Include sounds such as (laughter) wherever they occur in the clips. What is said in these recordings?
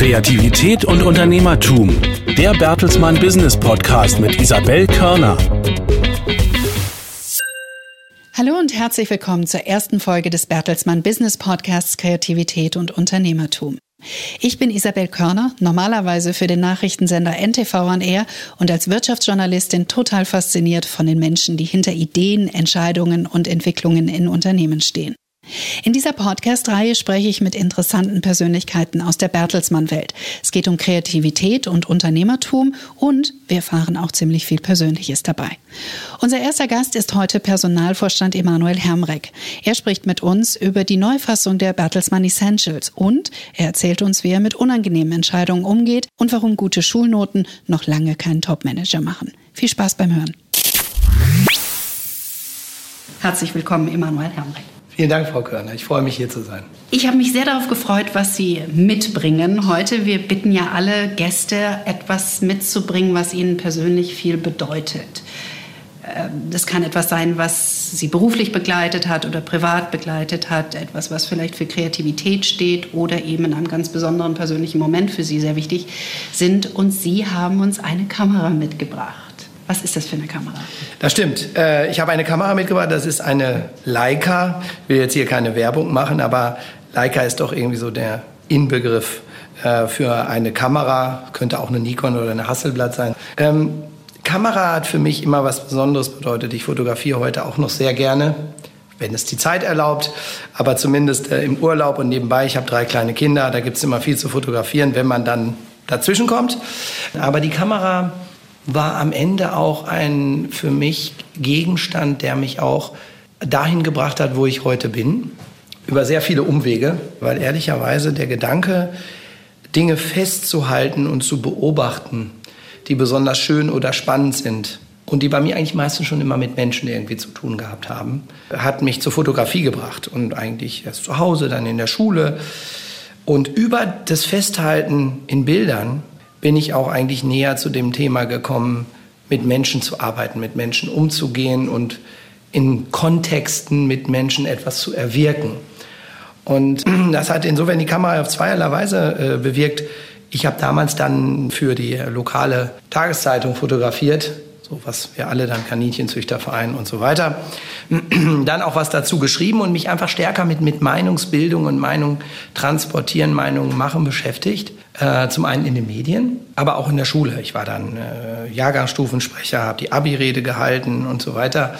Kreativität und Unternehmertum. Der Bertelsmann Business Podcast mit Isabel Körner. Hallo und herzlich willkommen zur ersten Folge des Bertelsmann Business Podcasts Kreativität und Unternehmertum. Ich bin Isabel Körner, normalerweise für den Nachrichtensender NTV an Air und als Wirtschaftsjournalistin total fasziniert von den Menschen, die hinter Ideen, Entscheidungen und Entwicklungen in Unternehmen stehen. In dieser Podcast-Reihe spreche ich mit interessanten Persönlichkeiten aus der Bertelsmann-Welt. Es geht um Kreativität und Unternehmertum und wir erfahren auch ziemlich viel Persönliches dabei. Unser erster Gast ist heute Personalvorstand Emanuel Hermreck. Er spricht mit uns über die Neufassung der Bertelsmann Essentials und er erzählt uns, wie er mit unangenehmen Entscheidungen umgeht und warum gute Schulnoten noch lange keinen Topmanager machen. Viel Spaß beim Hören. Herzlich willkommen, Emanuel Hermreck. Vielen Dank, Frau Körner. Ich freue mich, hier zu sein. Ich habe mich sehr darauf gefreut, was Sie mitbringen heute. Wir bitten ja alle Gäste, etwas mitzubringen, was ihnen persönlich viel bedeutet. Ähm, das kann etwas sein, was Sie beruflich begleitet hat oder privat begleitet hat, etwas, was vielleicht für Kreativität steht oder eben in einem ganz besonderen persönlichen Moment für Sie sehr wichtig sind. Und Sie haben uns eine Kamera mitgebracht. Was ist das für eine Kamera? Das stimmt. Äh, ich habe eine Kamera mitgebracht. Das ist eine Leica. Ich will jetzt hier keine Werbung machen, aber Leica ist doch irgendwie so der Inbegriff äh, für eine Kamera. Könnte auch eine Nikon oder eine Hasselblatt sein. Ähm, Kamera hat für mich immer was Besonderes bedeutet. Ich fotografiere heute auch noch sehr gerne, wenn es die Zeit erlaubt, aber zumindest äh, im Urlaub und nebenbei. Ich habe drei kleine Kinder, da gibt es immer viel zu fotografieren, wenn man dann dazwischen kommt. Aber die Kamera war am Ende auch ein für mich Gegenstand, der mich auch dahin gebracht hat, wo ich heute bin. Über sehr viele Umwege, weil ehrlicherweise der Gedanke, Dinge festzuhalten und zu beobachten, die besonders schön oder spannend sind und die bei mir eigentlich meistens schon immer mit Menschen irgendwie zu tun gehabt haben, hat mich zur Fotografie gebracht und eigentlich erst zu Hause, dann in der Schule. Und über das Festhalten in Bildern bin ich auch eigentlich näher zu dem Thema gekommen, mit Menschen zu arbeiten, mit Menschen umzugehen und in Kontexten mit Menschen etwas zu erwirken. Und (clears throat) das hat insofern die Kamera auf zweierlei Weise äh, bewirkt. Ich habe damals dann für die lokale Tageszeitung fotografiert, so was wir alle dann Kaninchenzüchterverein und so weiter. (clears throat) Dann auch was dazu geschrieben und mich einfach stärker mit, mit Meinungsbildung und Meinung transportieren, Meinungen machen beschäftigt. Äh, zum einen in den Medien, aber auch in der Schule. Ich war dann äh, Jahrgangsstufensprecher, habe die Abi-Rede gehalten und so weiter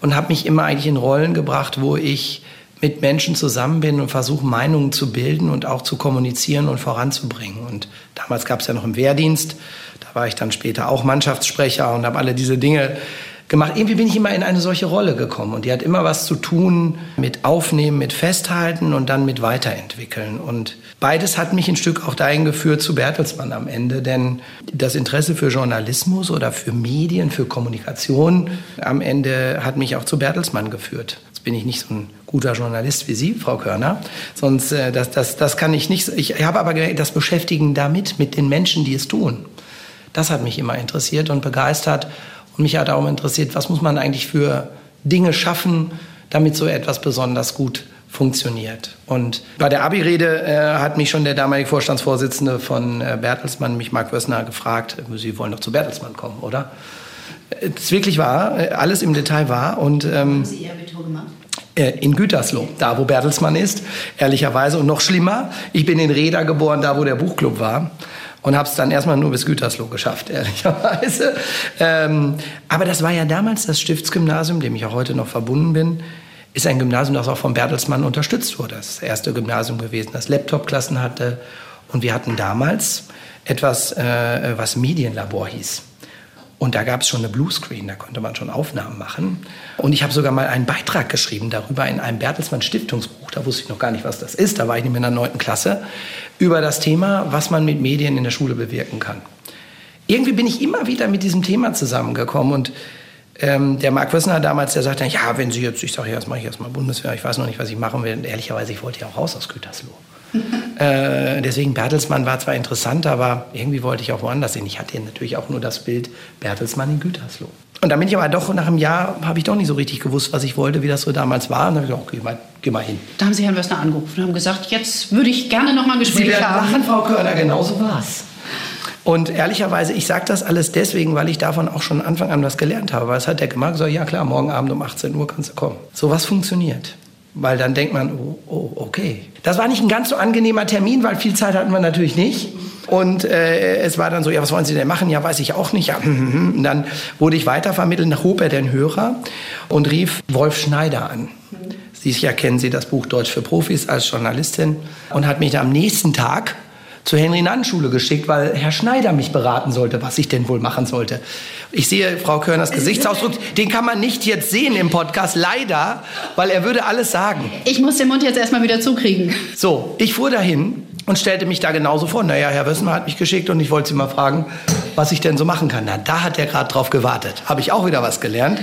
und habe mich immer eigentlich in Rollen gebracht, wo ich mit Menschen zusammen bin und versuche Meinungen zu bilden und auch zu kommunizieren und voranzubringen. Und damals gab es ja noch einen Wehrdienst war ich dann später auch Mannschaftssprecher und habe alle diese Dinge gemacht. Irgendwie bin ich immer in eine solche Rolle gekommen und die hat immer was zu tun mit Aufnehmen, mit Festhalten und dann mit Weiterentwickeln. Und beides hat mich ein Stück auch dahin geführt zu Bertelsmann am Ende, denn das Interesse für Journalismus oder für Medien, für Kommunikation am Ende hat mich auch zu Bertelsmann geführt. Jetzt bin ich nicht so ein guter Journalist wie Sie, Frau Körner, sonst äh, das, das, das kann ich nicht. Ich habe aber das Beschäftigen damit, mit den Menschen, die es tun. Das hat mich immer interessiert und begeistert. Und mich hat auch interessiert, was muss man eigentlich für Dinge schaffen, damit so etwas besonders gut funktioniert. Und bei der Abi-Rede äh, hat mich schon der damalige Vorstandsvorsitzende von äh, Bertelsmann, mich Mark Wössner, gefragt, Sie wollen doch zu Bertelsmann kommen, oder? Das ist wirklich wahr, äh, alles im Detail wahr. Und, ähm, Haben Sie Ihr Abitur gemacht? Äh, in Gütersloh, da wo Bertelsmann ist, ehrlicherweise. Und noch schlimmer, ich bin in Reda geboren, da wo der Buchclub war und habe es dann erstmal nur bis Gütersloh geschafft, (laughs) ehrlicherweise. Ähm, aber das war ja damals das Stiftsgymnasium, dem ich auch heute noch verbunden bin, ist ein Gymnasium, das auch von Bertelsmann unterstützt wurde. Das erste Gymnasium gewesen, das Laptop-Klassen hatte. Und wir hatten damals etwas, äh, was Medienlabor hieß. Und da gab es schon eine Bluescreen, da konnte man schon Aufnahmen machen. Und ich habe sogar mal einen Beitrag geschrieben darüber in einem Bertelsmann Stiftungsbuch. Da wusste ich noch gar nicht, was das ist. Da war ich mehr in der neunten Klasse. Über das Thema, was man mit Medien in der Schule bewirken kann. Irgendwie bin ich immer wieder mit diesem Thema zusammengekommen. Und ähm, der Marc Wössner damals, der sagte, ja, wenn Sie jetzt, ich sage, ja, jetzt mache ich erstmal Bundeswehr, ich weiß noch nicht, was ich machen will. Und ehrlicherweise, ich wollte ja auch raus aus Gütersloh. (laughs) Äh, deswegen Bertelsmann war zwar interessant, aber irgendwie wollte ich auch woanders hin. Ich hatte natürlich auch nur das Bild Bertelsmann in Gütersloh. Und dann bin ich aber doch nach einem Jahr, habe ich doch nicht so richtig gewusst, was ich wollte, wie das so damals war. Und dann habe ich gesagt, okay, mal, geh mal hin. Da haben Sie Herrn Wössner angerufen und haben gesagt, jetzt würde ich gerne noch mal ein Gespräch Sie werden haben. lachen, Frau Körner, genau so war's. Und ehrlicherweise, ich sage das alles deswegen, weil ich davon auch schon Anfang an was gelernt habe. Weil es hat der gemacht, gesagt, ja klar, morgen Abend um 18 Uhr kannst du kommen. So was funktioniert. Weil dann denkt man, oh, oh, okay. Das war nicht ein ganz so angenehmer Termin, weil viel Zeit hatten wir natürlich nicht. Und äh, es war dann so, ja, was wollen Sie denn machen? Ja, weiß ich auch nicht. Ja, und dann wurde ich weitervermittelt, dann hob er den Hörer und rief Wolf Schneider an. Sicher kennen Sie das Buch Deutsch für Profis als Journalistin und hat mich am nächsten Tag zur Henry-Nannen-Schule geschickt, weil Herr Schneider mich beraten sollte, was ich denn wohl machen sollte. Ich sehe Frau Körners Gesichtsausdruck, den kann man nicht jetzt sehen im Podcast, leider, weil er würde alles sagen. Ich muss den Mund jetzt erstmal wieder zukriegen. So, ich fuhr dahin und stellte mich da genauso vor. Naja, Herr Wössner hat mich geschickt und ich wollte Sie mal fragen, was ich denn so machen kann. Na, da hat er gerade drauf gewartet. Habe ich auch wieder was gelernt.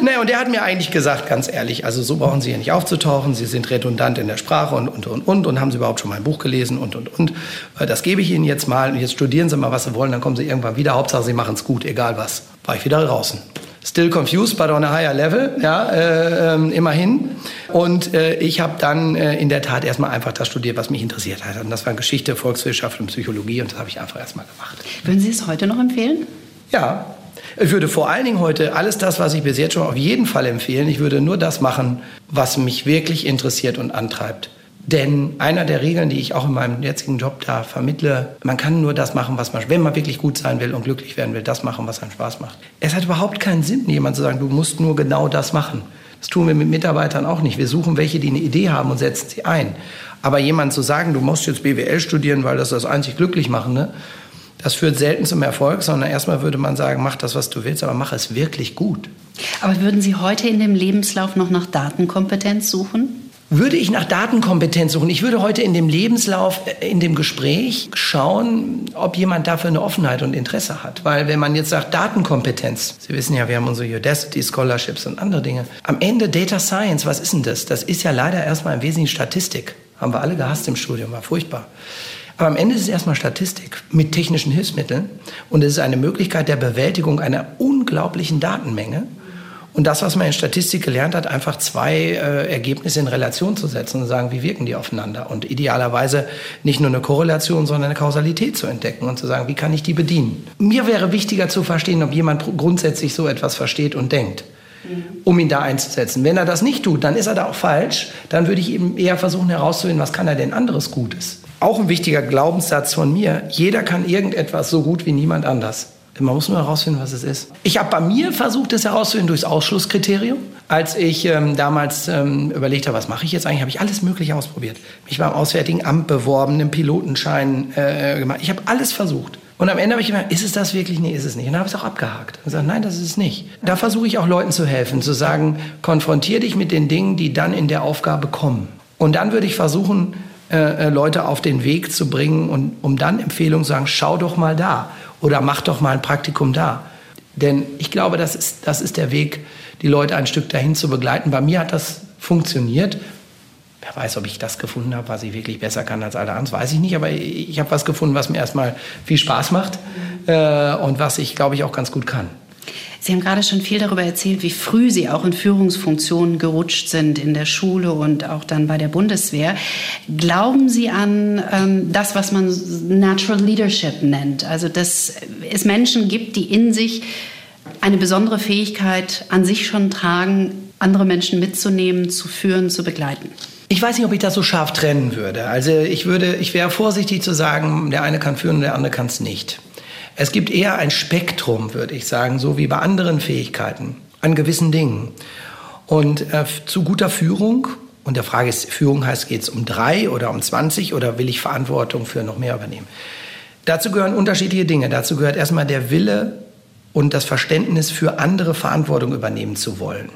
Naja, und der hat mir eigentlich gesagt, ganz ehrlich, also so brauchen Sie hier nicht aufzutauchen. Sie sind redundant in der Sprache und, und, und, und. Und haben Sie überhaupt schon mein Buch gelesen und, und, und. Äh, Das gebe ich Ihnen jetzt mal. Und jetzt studieren Sie mal, was Sie wollen. Dann kommen Sie irgendwann wieder. Hauptsache, Sie machen es gut, egal was. War ich wieder draußen. Still confused, but on a higher level, ja, äh, ähm, immerhin. Und äh, ich habe dann äh, in der Tat erstmal einfach das studiert, was mich interessiert hat. Und das war Geschichte, Volkswirtschaft und Psychologie und das habe ich einfach erstmal gemacht. Würden Sie es heute noch empfehlen? Ja, ich würde vor allen Dingen heute alles das, was ich bis jetzt schon auf jeden Fall empfehlen, ich würde nur das machen, was mich wirklich interessiert und antreibt. Denn einer der Regeln, die ich auch in meinem jetzigen Job da vermittle, man kann nur das machen, was man, wenn man wirklich gut sein will und glücklich werden will, das machen, was einem Spaß macht. Es hat überhaupt keinen Sinn, jemand zu sagen, du musst nur genau das machen. Das tun wir mit Mitarbeitern auch nicht. Wir suchen welche, die eine Idee haben und setzen sie ein. Aber jemand zu sagen, du musst jetzt BWL studieren, weil das das einzig glücklich machende, das führt selten zum Erfolg, sondern erstmal würde man sagen, mach das, was du willst, aber mach es wirklich gut. Aber würden Sie heute in dem Lebenslauf noch nach Datenkompetenz suchen? Würde ich nach Datenkompetenz suchen? Ich würde heute in dem Lebenslauf, äh, in dem Gespräch schauen, ob jemand dafür eine Offenheit und Interesse hat. Weil wenn man jetzt sagt Datenkompetenz, Sie wissen ja, wir haben unsere Udacity Scholarships und andere Dinge. Am Ende Data Science, was ist denn das? Das ist ja leider erstmal im Wesentlichen Statistik. Haben wir alle gehasst im Studium, war furchtbar. Aber am Ende ist es erstmal Statistik mit technischen Hilfsmitteln und es ist eine Möglichkeit der Bewältigung einer unglaublichen Datenmenge. Und das, was man in Statistik gelernt hat, einfach zwei äh, Ergebnisse in Relation zu setzen und sagen, wie wirken die aufeinander? Und idealerweise nicht nur eine Korrelation, sondern eine Kausalität zu entdecken und zu sagen, wie kann ich die bedienen? Mir wäre wichtiger zu verstehen, ob jemand grundsätzlich so etwas versteht und denkt um ihn da einzusetzen. Wenn er das nicht tut, dann ist er da auch falsch. Dann würde ich eben eher versuchen herauszufinden, was kann er denn anderes Gutes. Auch ein wichtiger Glaubenssatz von mir, jeder kann irgendetwas so gut wie niemand anders. Man muss nur herausfinden, was es ist. Ich habe bei mir versucht, es herauszufinden durchs Ausschlusskriterium. Als ich ähm, damals ähm, überlegt habe, was mache ich jetzt eigentlich, habe ich alles Mögliche ausprobiert. Mich beim Auswärtigen Amt beworben, einen Pilotenschein äh, gemacht. Ich habe alles versucht. Und am Ende habe ich gemerkt, ist es das wirklich? Nee, ist es nicht. Und dann habe ich es auch abgehakt. Und gesagt, nein, das ist es nicht. Da versuche ich auch Leuten zu helfen, zu sagen, konfrontier dich mit den Dingen, die dann in der Aufgabe kommen. Und dann würde ich versuchen, äh, Leute auf den Weg zu bringen und um dann Empfehlungen zu sagen, schau doch mal da oder mach doch mal ein Praktikum da. Denn ich glaube, das ist, das ist der Weg, die Leute ein Stück dahin zu begleiten. Bei mir hat das funktioniert. Wer weiß, ob ich das gefunden habe, was ich wirklich besser kann als alle anderen, das weiß ich nicht. Aber ich habe was gefunden, was mir erstmal viel Spaß macht äh, und was ich, glaube ich, auch ganz gut kann. Sie haben gerade schon viel darüber erzählt, wie früh Sie auch in Führungsfunktionen gerutscht sind in der Schule und auch dann bei der Bundeswehr. Glauben Sie an ähm, das, was man Natural Leadership nennt? Also, dass es Menschen gibt, die in sich eine besondere Fähigkeit an sich schon tragen, andere Menschen mitzunehmen, zu führen, zu begleiten? Ich weiß nicht, ob ich das so scharf trennen würde. Also ich würde, ich wäre vorsichtig zu sagen, der eine kann führen, der andere kann es nicht. Es gibt eher ein Spektrum, würde ich sagen, so wie bei anderen Fähigkeiten, an gewissen Dingen. Und äh, zu guter Führung, und der Frage ist, Führung heißt, geht es um drei oder um 20 oder will ich Verantwortung für noch mehr übernehmen? Dazu gehören unterschiedliche Dinge. Dazu gehört erstmal der Wille und das Verständnis für andere Verantwortung übernehmen zu wollen.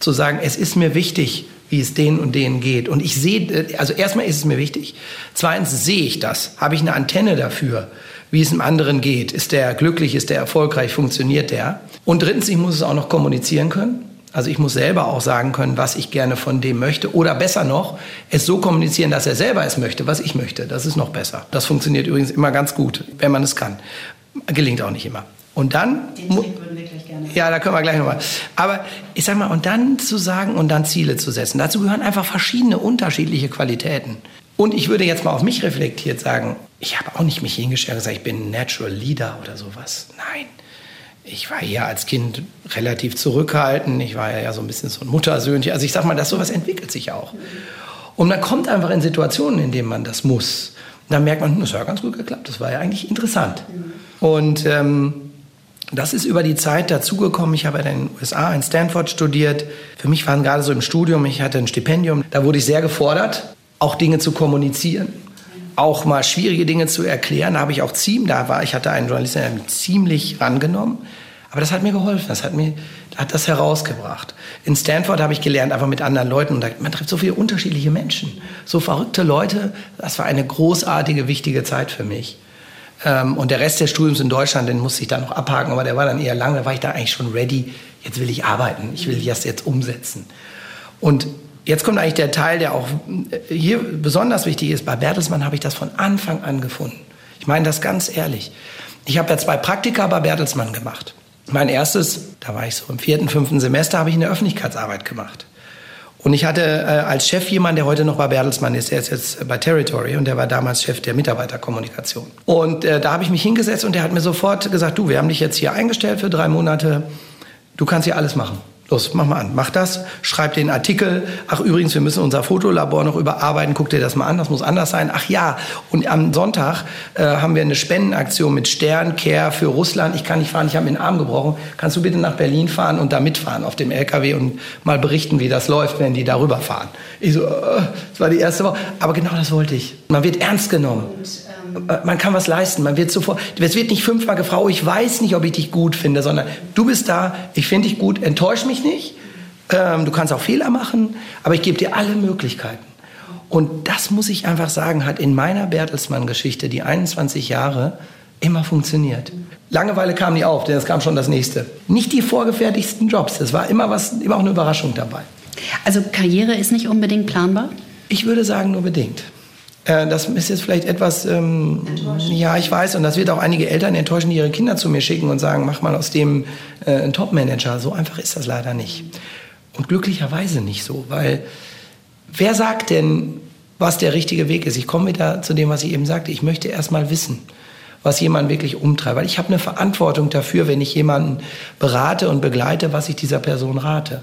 Zu sagen, es ist mir wichtig, wie es denen und denen geht. Und ich sehe, also erstmal ist es mir wichtig. Zweitens sehe ich das. Habe ich eine Antenne dafür, wie es dem anderen geht? Ist der glücklich? Ist der erfolgreich? Funktioniert der? Und drittens, ich muss es auch noch kommunizieren können. Also ich muss selber auch sagen können, was ich gerne von dem möchte. Oder besser noch, es so kommunizieren, dass er selber es möchte, was ich möchte. Das ist noch besser. Das funktioniert übrigens immer ganz gut, wenn man es kann. Gelingt auch nicht immer. Und dann. Den Trick würden wir gleich gerne. Ja, da können wir gleich nochmal. Aber ich sag mal, und dann zu sagen und dann Ziele zu setzen, dazu gehören einfach verschiedene unterschiedliche Qualitäten. Und ich würde jetzt mal auf mich reflektiert sagen, ich habe auch nicht mich hingestellt und gesagt, ich bin Natural Leader oder sowas. Nein. Ich war ja als Kind relativ zurückhaltend. Ich war ja so ein bisschen so ein Muttersöhnchen. Also ich sag mal, das sowas entwickelt sich auch. Und man kommt einfach in Situationen, in denen man das muss. Und dann merkt man, hm, das hat ja ganz gut geklappt. Das war ja eigentlich interessant. Und ähm, das ist über die Zeit dazugekommen. Ich habe in den USA in Stanford studiert. Für mich waren gerade so im Studium, ich hatte ein Stipendium, da wurde ich sehr gefordert, auch Dinge zu kommunizieren, auch mal schwierige Dinge zu erklären. Da habe ich auch ziemlich, da war ich hatte einen Journalisten, der mich ziemlich rangenommen. Aber das hat mir geholfen, das hat mir hat das herausgebracht. In Stanford habe ich gelernt, einfach mit anderen Leuten. Und man trifft so viele unterschiedliche Menschen, so verrückte Leute. Das war eine großartige, wichtige Zeit für mich. Ähm, und der Rest des Studiums in Deutschland, den musste ich dann noch abhaken, aber der war dann eher lang. Da war ich da eigentlich schon ready. Jetzt will ich arbeiten. Ich will das jetzt umsetzen. Und jetzt kommt eigentlich der Teil, der auch äh, hier besonders wichtig ist. Bei Bertelsmann habe ich das von Anfang an gefunden. Ich meine das ganz ehrlich. Ich habe ja zwei Praktika bei Bertelsmann gemacht. Mein erstes, da war ich so im vierten, fünften Semester, habe ich eine Öffentlichkeitsarbeit gemacht. Und ich hatte äh, als Chef jemanden, der heute noch bei Bertelsmann ist, der ist jetzt bei Territory und der war damals Chef der Mitarbeiterkommunikation. Und äh, da habe ich mich hingesetzt und der hat mir sofort gesagt, du, wir haben dich jetzt hier eingestellt für drei Monate, du kannst hier alles machen. Los, mach mal an, mach das, schreib den Artikel. Ach übrigens, wir müssen unser Fotolabor noch überarbeiten. Guck dir das mal an, das muss anders sein. Ach ja, und am Sonntag äh, haben wir eine Spendenaktion mit Stern Care für Russland. Ich kann nicht fahren, ich habe mir den Arm gebrochen. Kannst du bitte nach Berlin fahren und da mitfahren auf dem LKW und mal berichten, wie das läuft, wenn die darüber fahren? Ich so, äh, das war die erste Woche. Aber genau das wollte ich. Man wird ernst genommen. Und, äh, man kann was leisten. Man wird sofort, es wird nicht fünfmal gefragt, oh, ich weiß nicht, ob ich dich gut finde, sondern du bist da, ich finde dich gut, enttäusch mich nicht. Ähm, du kannst auch Fehler machen, aber ich gebe dir alle Möglichkeiten. Und das muss ich einfach sagen, hat in meiner Bertelsmann-Geschichte, die 21 Jahre, immer funktioniert. Langeweile kam nie auf, denn es kam schon das nächste. Nicht die vorgefertigsten Jobs, es war immer was, immer auch eine Überraschung dabei. Also Karriere ist nicht unbedingt planbar? Ich würde sagen, nur bedingt. Äh, das ist jetzt vielleicht etwas, ähm, ja, ich weiß, und das wird auch einige Eltern enttäuschen, die ihre Kinder zu mir schicken und sagen, mach mal aus dem äh, einen Top-Manager. So einfach ist das leider nicht. Und glücklicherweise nicht so, weil wer sagt denn, was der richtige Weg ist? Ich komme wieder zu dem, was ich eben sagte. Ich möchte erst mal wissen, was jemanden wirklich umtreibt. Weil ich habe eine Verantwortung dafür, wenn ich jemanden berate und begleite, was ich dieser Person rate.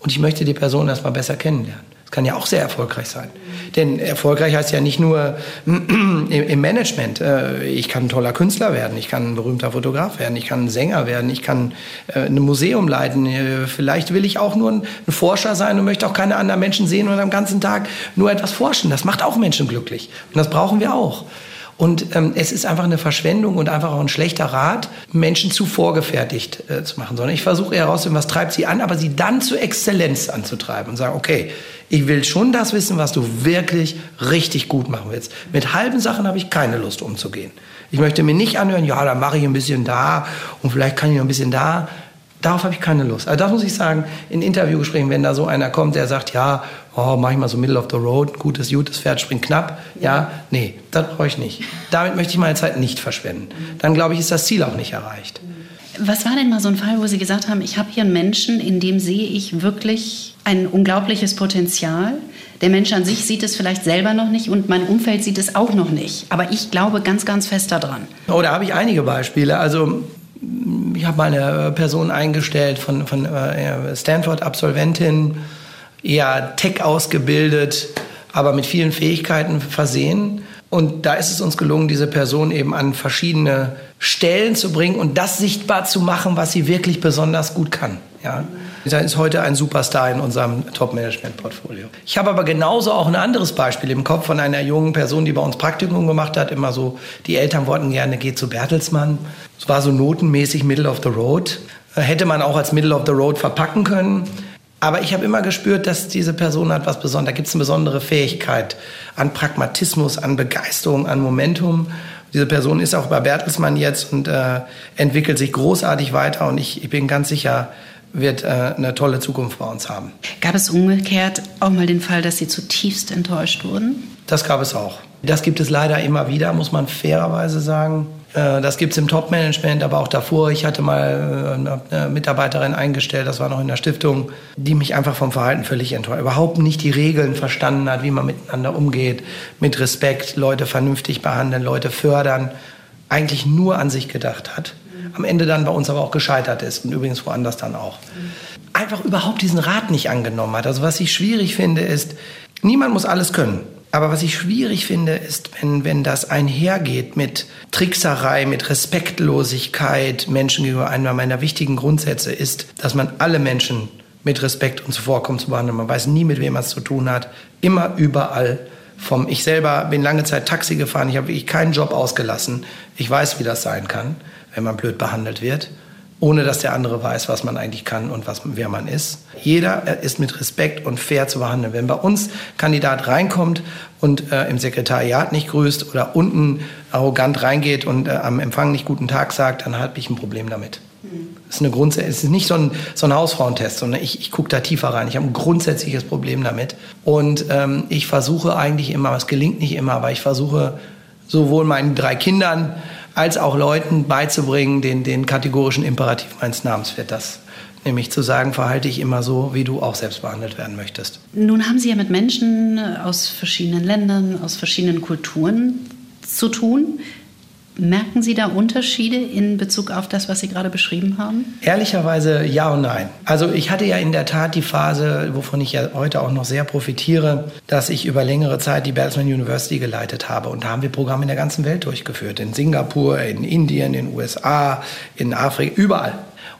Und ich möchte die Person erst mal besser kennenlernen. Das kann ja auch sehr erfolgreich sein. Denn erfolgreich heißt ja nicht nur (clears throat) im Management. Äh, ich kann ein toller Künstler werden, ich kann ein berühmter Fotograf werden, ich kann ein Sänger werden, ich kann äh, ein Museum leiten. Äh, vielleicht will ich auch nur ein Forscher sein und möchte auch keine anderen Menschen sehen und am ganzen Tag nur etwas forschen. Das macht auch Menschen glücklich. Und das brauchen wir auch. Und ähm, es ist einfach eine Verschwendung und einfach auch ein schlechter Rat, Menschen zu vorgefertigt äh, zu machen, sondern ich versuche herauszufinden, was treibt sie an, aber sie dann zur Exzellenz anzutreiben und sagen, okay, ich will schon das wissen, was du wirklich richtig gut machen willst. Mit halben Sachen habe ich keine Lust umzugehen. Ich möchte mir nicht anhören, ja, dann mache ich ein bisschen da und vielleicht kann ich noch ein bisschen da. Darauf habe ich keine Lust. Also das muss ich sagen, in Interviewgesprächen, wenn da so einer kommt, der sagt, ja, oh, mach ich mal so Middle of the Road, gutes, gutes Pferd springt knapp. Ja, nee, das brauche ich nicht. Damit möchte ich meine Zeit nicht verschwenden. Dann glaube ich, ist das Ziel auch nicht erreicht. Was war denn mal so ein Fall, wo Sie gesagt haben, ich habe hier einen Menschen, in dem sehe ich wirklich ein unglaubliches Potenzial. Der Mensch an sich sieht es vielleicht selber noch nicht und mein Umfeld sieht es auch noch nicht. Aber ich glaube ganz, ganz fest daran. Oh, da habe ich einige Beispiele. Also ich habe mal eine Person eingestellt von, von äh, Stanford-Absolventin, eher Tech ausgebildet, aber mit vielen Fähigkeiten versehen. Und da ist es uns gelungen, diese Person eben an verschiedene Stellen zu bringen und das sichtbar zu machen, was sie wirklich besonders gut kann. Ja. Sie ist heute ein Superstar in unserem Top-Management-Portfolio. Ich habe aber genauso auch ein anderes Beispiel im Kopf von einer jungen Person, die bei uns Praktikum gemacht hat. Immer so, die Eltern wollten gerne, geht zu Bertelsmann. Es war so notenmäßig Middle of the Road. Hätte man auch als Middle of the Road verpacken können. Aber ich habe immer gespürt, dass diese Person hat was Besonderes. Da gibt es eine besondere Fähigkeit an Pragmatismus, an Begeisterung, an Momentum. Diese Person ist auch bei Bertelsmann jetzt und äh, entwickelt sich großartig weiter. Und ich, ich bin ganz sicher, wird äh, eine tolle Zukunft bei uns haben. Gab es umgekehrt auch mal den Fall, dass Sie zutiefst enttäuscht wurden? Das gab es auch. Das gibt es leider immer wieder, muss man fairerweise sagen. Äh, das gibt es im Top-Management, aber auch davor. Ich hatte mal äh, eine Mitarbeiterin eingestellt, das war noch in der Stiftung, die mich einfach vom Verhalten völlig enttäuscht. Überhaupt nicht die Regeln verstanden hat, wie man miteinander umgeht, mit Respekt, Leute vernünftig behandeln, Leute fördern, eigentlich nur an sich gedacht hat. Am Ende dann bei uns aber auch gescheitert ist und übrigens woanders dann auch. Einfach überhaupt diesen Rat nicht angenommen hat. Also was ich schwierig finde, ist, niemand muss alles können. Aber was ich schwierig finde, ist, wenn, wenn das einhergeht mit Trickserei, mit Respektlosigkeit Menschen gegenüber. Einer meiner wichtigen Grundsätze ist, dass man alle Menschen mit Respekt und Zuvorkommen zu behandeln. Man weiß nie, mit wem man es zu tun hat. Immer, überall. Vom, ich selber bin lange Zeit Taxi gefahren. Ich habe wirklich keinen Job ausgelassen. Ich weiß, wie das sein kann, wenn man blöd behandelt wird ohne dass der andere weiß, was man eigentlich kann und was, wer man ist. Jeder ist mit Respekt und fair zu behandeln. Wenn bei uns Kandidat reinkommt und äh, im Sekretariat nicht grüßt oder unten arrogant reingeht und äh, am Empfang nicht guten Tag sagt, dann habe ich ein Problem damit. Das ist eine Grunds es ist nicht so ein, so ein Hausfrauentest, sondern ich, ich gucke da tiefer rein. Ich habe ein grundsätzliches Problem damit. Und ähm, ich versuche eigentlich immer, es gelingt nicht immer, aber ich versuche sowohl meinen drei Kindern als auch Leuten beizubringen, den, den kategorischen Imperativ meines Namens wird das. Nämlich zu sagen, verhalte dich immer so, wie du auch selbst behandelt werden möchtest. Nun haben Sie ja mit Menschen aus verschiedenen Ländern, aus verschiedenen Kulturen zu tun. Merken Sie da Unterschiede in Bezug auf das, was Sie gerade beschrieben haben? Ehrlicherweise ja und nein. Also ich hatte ja in der Tat die Phase, wovon ich ja heute auch noch sehr profitiere, dass ich über längere Zeit die Bertelsmann University geleitet habe. Und da haben wir Programme in der ganzen Welt durchgeführt. In Singapur, in Indien, in den USA, in Afrika, überall.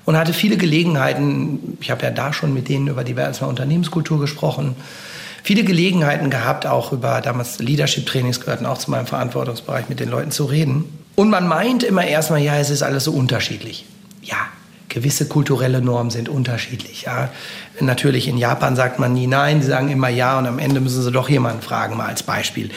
Und hatte viele Gelegenheiten, ich habe ja da schon mit denen über die Bertelsmann Unternehmenskultur gesprochen, viele Gelegenheiten gehabt, auch über damals Leadership-Trainings gehörten auch zu meinem Verantwortungsbereich, mit den Leuten zu reden. Und man meint immer erstmal, ja, es ist alles so unterschiedlich. Ja, gewisse kulturelle Normen sind unterschiedlich. Ja. Natürlich in Japan sagt man nie nein, sie sagen immer ja und am Ende müssen sie doch jemanden fragen, mal als Beispiel.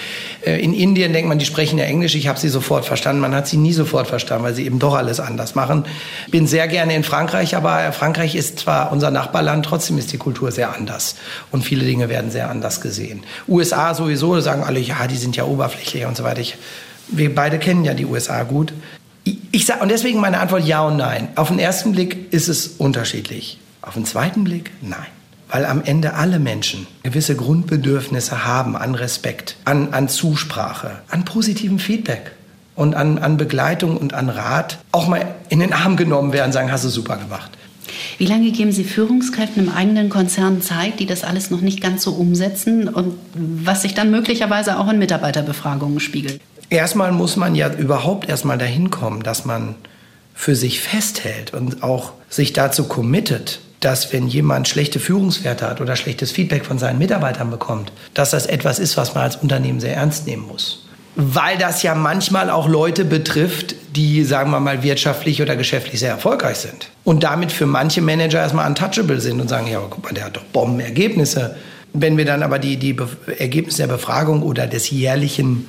Äh, in Indien denkt man, die sprechen ja Englisch, ich habe sie sofort verstanden. Man hat sie nie sofort verstanden, weil sie eben doch alles anders machen. Bin sehr gerne in Frankreich, aber Frankreich ist zwar unser Nachbarland, trotzdem ist die Kultur sehr anders und viele Dinge werden sehr anders gesehen. USA sowieso, sagen alle, ja, die sind ja oberflächlich und so weiter. Ich wir beide kennen ja die USA gut. Ich, sag, und deswegen meine Antwort ja und nein. Auf den ersten Blick ist es unterschiedlich. Auf den zweiten Blick nein. Weil am Ende alle Menschen gewisse Grundbedürfnisse haben an Respekt, an, an Zusprache, an positivem Feedback und an, an Begleitung und an Rat auch mal in den Arm genommen werden, sagen, hast du super gemacht. Wie lange geben Sie Führungskräften im eigenen Konzern Zeit, die das alles noch nicht ganz so umsetzen und was sich dann möglicherweise auch in Mitarbeiterbefragungen spiegelt? Erstmal muss man ja überhaupt erstmal dahin kommen, dass man für sich festhält und auch sich dazu committet, dass wenn jemand schlechte Führungswerte hat oder schlechtes Feedback von seinen Mitarbeitern bekommt, dass das etwas ist, was man als Unternehmen sehr ernst nehmen muss. Weil das ja manchmal auch Leute betrifft, die, sagen wir mal, wirtschaftlich oder geschäftlich sehr erfolgreich sind. Und damit für manche Manager erstmal untouchable sind und sagen, ja, guck mal, der hat doch Bombenergebnisse. Wenn wir dann aber die, die Ergebnisse der Befragung oder des jährlichen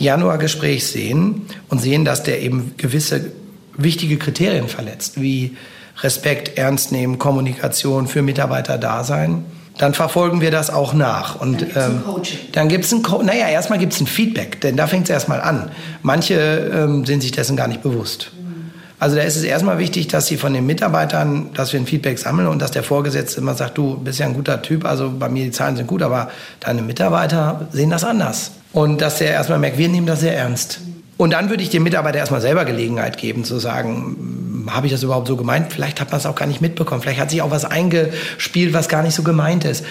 Januargespräch sehen und sehen, dass der eben gewisse wichtige Kriterien verletzt, wie Respekt, Ernst nehmen, Kommunikation für Mitarbeiter da sein, dann verfolgen wir das auch nach. Und ähm, dann gibt es ein Coaching. Naja, erstmal gibt es ein Feedback, denn da fängt es erstmal an. Manche ähm, sind sich dessen gar nicht bewusst. Also da ist es erstmal wichtig, dass sie von den Mitarbeitern, dass wir ein Feedback sammeln und dass der Vorgesetzte immer sagt, du bist ja ein guter Typ, also bei mir die Zahlen sind gut, aber deine Mitarbeiter sehen das anders. Und dass er erstmal merkt, wir nehmen das sehr ernst. Und dann würde ich dem Mitarbeiter erstmal selber Gelegenheit geben, zu sagen, habe ich das überhaupt so gemeint? Vielleicht hat man es auch gar nicht mitbekommen. Vielleicht hat sich auch was eingespielt, was gar nicht so gemeint ist.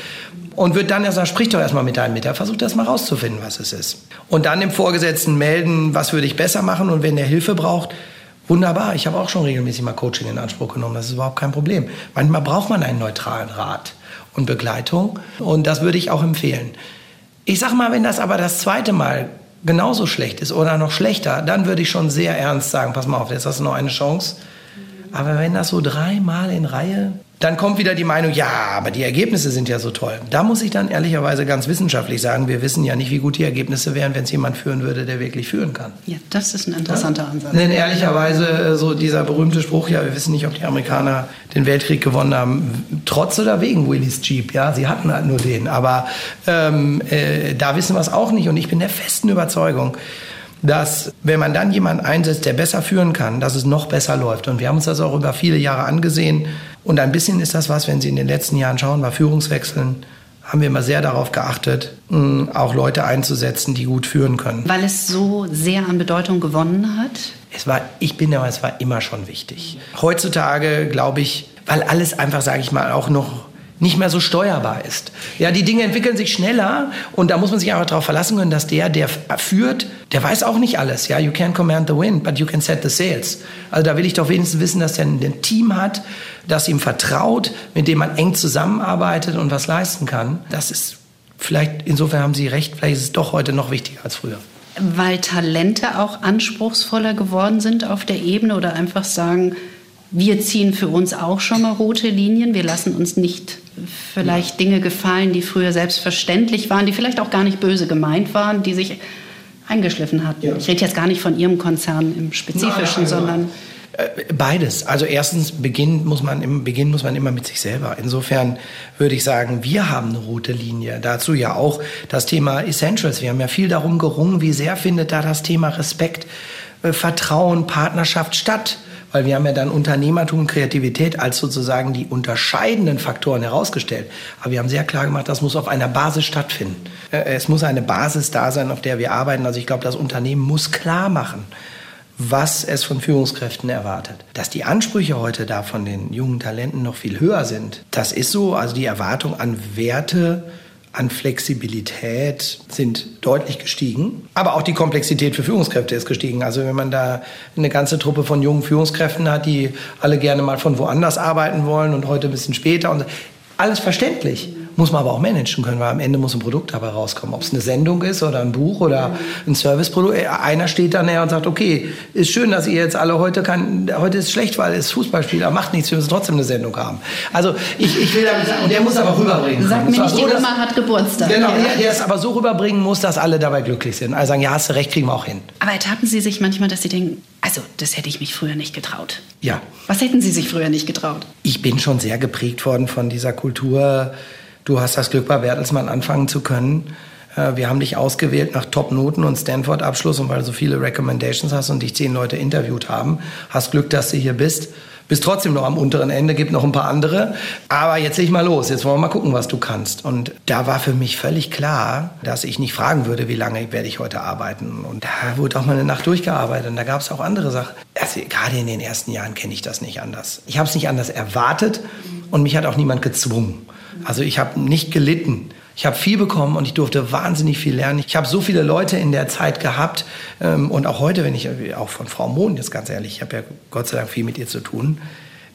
Und wird dann erst sagen, sprich doch erstmal mit deinem Mitarbeiter, versuch das mal rauszufinden, was es ist. Und dann dem Vorgesetzten melden, was würde ich besser machen und wenn der Hilfe braucht, wunderbar. Ich habe auch schon regelmäßig mal Coaching in Anspruch genommen, das ist überhaupt kein Problem. Manchmal braucht man einen neutralen Rat und Begleitung und das würde ich auch empfehlen. Ich sag mal, wenn das aber das zweite Mal genauso schlecht ist oder noch schlechter, dann würde ich schon sehr ernst sagen, pass mal auf, jetzt hast du noch eine Chance. Aber wenn das so dreimal in Reihe dann kommt wieder die Meinung, ja, aber die Ergebnisse sind ja so toll. Da muss ich dann ehrlicherweise ganz wissenschaftlich sagen, wir wissen ja nicht, wie gut die Ergebnisse wären, wenn es jemand führen würde, der wirklich führen kann. Ja, das ist ein interessanter ja? Ansatz. Denn ehrlicherweise äh, so dieser berühmte Spruch, ja, wir wissen nicht, ob die Amerikaner den Weltkrieg gewonnen haben, trotz oder wegen Willys Jeep. Ja, sie hatten halt nur den. Aber ähm, äh, da wissen wir es auch nicht. Und ich bin der festen Überzeugung, dass wenn man dann jemanden einsetzt, der besser führen kann, dass es noch besser läuft. Und wir haben uns das auch über viele Jahre angesehen. Und ein bisschen ist das was, wenn Sie in den letzten Jahren schauen, bei Führungswechseln haben wir immer sehr darauf geachtet, auch Leute einzusetzen, die gut führen können. Weil es so sehr an Bedeutung gewonnen hat? Es war, ich bin der Meinung, es war immer schon wichtig. Heutzutage glaube ich, weil alles einfach, sage ich mal, auch noch nicht mehr so steuerbar ist. Ja, die Dinge entwickeln sich schneller und da muss man sich einfach darauf verlassen können, dass der, der führt, der weiß auch nicht alles. Ja, you can command the wind, but you can set the sails. Also da will ich doch wenigstens wissen, dass er ein Team hat, das ihm vertraut, mit dem man eng zusammenarbeitet und was leisten kann. Das ist vielleicht, insofern haben Sie recht, vielleicht ist es doch heute noch wichtiger als früher. Weil Talente auch anspruchsvoller geworden sind auf der Ebene oder einfach sagen, wir ziehen für uns auch schon mal rote Linien. Wir lassen uns nicht vielleicht Dinge gefallen, die früher selbstverständlich waren, die vielleicht auch gar nicht böse gemeint waren, die sich eingeschliffen hatten. Ja. Ich rede jetzt gar nicht von Ihrem Konzern im Spezifischen, nein, nein, sondern äh, Beides. Also erstens Beginn muss man im Beginn muss man immer mit sich selber. Insofern würde ich sagen, wir haben eine rote Linie. Dazu ja auch das Thema Essentials. Wir haben ja viel darum gerungen, wie sehr findet da das Thema Respekt, äh, Vertrauen, Partnerschaft statt weil wir haben ja dann Unternehmertum und Kreativität als sozusagen die unterscheidenden Faktoren herausgestellt. Aber wir haben sehr klar gemacht, das muss auf einer Basis stattfinden. Äh, es muss eine Basis da sein, auf der wir arbeiten. Also ich glaube, das Unternehmen muss klar machen, was es von Führungskräften erwartet. Dass die Ansprüche heute da von den jungen Talenten noch viel höher sind, das ist so. Also die Erwartung an Werte, an Flexibilität sind deutlich gestiegen. Aber auch die Komplexität für Führungskräfte ist gestiegen. Also wenn man da eine ganze Truppe von jungen Führungskräften hat, die alle gerne mal von woanders arbeiten wollen und heute ein bisschen später und alles verständlich muss man aber auch managen können, weil am Ende muss ein Produkt dabei rauskommen. Ob es eine Sendung ist oder ein Buch oder ein Serviceprodukt. Äh, einer steht dann her und sagt, okay, ist schön, dass ihr jetzt alle heute kann, heute ist schlecht, weil es Fußballspieler macht nichts, wir müssen trotzdem eine Sendung haben. Also ich, ich will damit sagen, und der muss aber rüberbringen. Sag mir nicht, so, die Oma hat Geburtstag. Genau, der, der es aber so rüberbringen muss, dass alle dabei glücklich sind. Also sagen, ja, hast du recht, kriegen wir auch hin. Aber ertappen Sie sich manchmal, dass Sie denken, also, das hätte ich mich früher nicht getraut. Ja. Was hätten Sie sich früher nicht getraut? Ich bin schon sehr geprägt worden von dieser Kultur, Du hast das Glück, bei Bertelsmann anfangen zu können. Äh, wir haben dich ausgewählt nach Top-Noten und Stanford-Abschluss und weil du so viele Recommendations hast und dich zehn Leute interviewt haben, hast Glück, dass du hier bist. Bist trotzdem noch am unteren Ende, gibt noch ein paar andere. Aber jetzt leg ich mal los. Jetzt wollen wir mal gucken, was du kannst. Und da war für mich völlig klar, dass ich nicht fragen würde, wie lange werde ich heute arbeiten. Und da wurde auch mal eine Nacht durchgearbeitet. Und da gab es auch andere Sachen. Also, gerade in den ersten Jahren kenne ich das nicht anders. Ich habe es nicht anders erwartet und mich hat auch niemand gezwungen. Also ich habe nicht gelitten. Ich habe viel bekommen und ich durfte wahnsinnig viel lernen. Ich habe so viele Leute in der Zeit gehabt ähm, und auch heute, wenn ich auch von Frau Mohn jetzt ganz ehrlich, ich habe ja Gott sei Dank viel mit ihr zu tun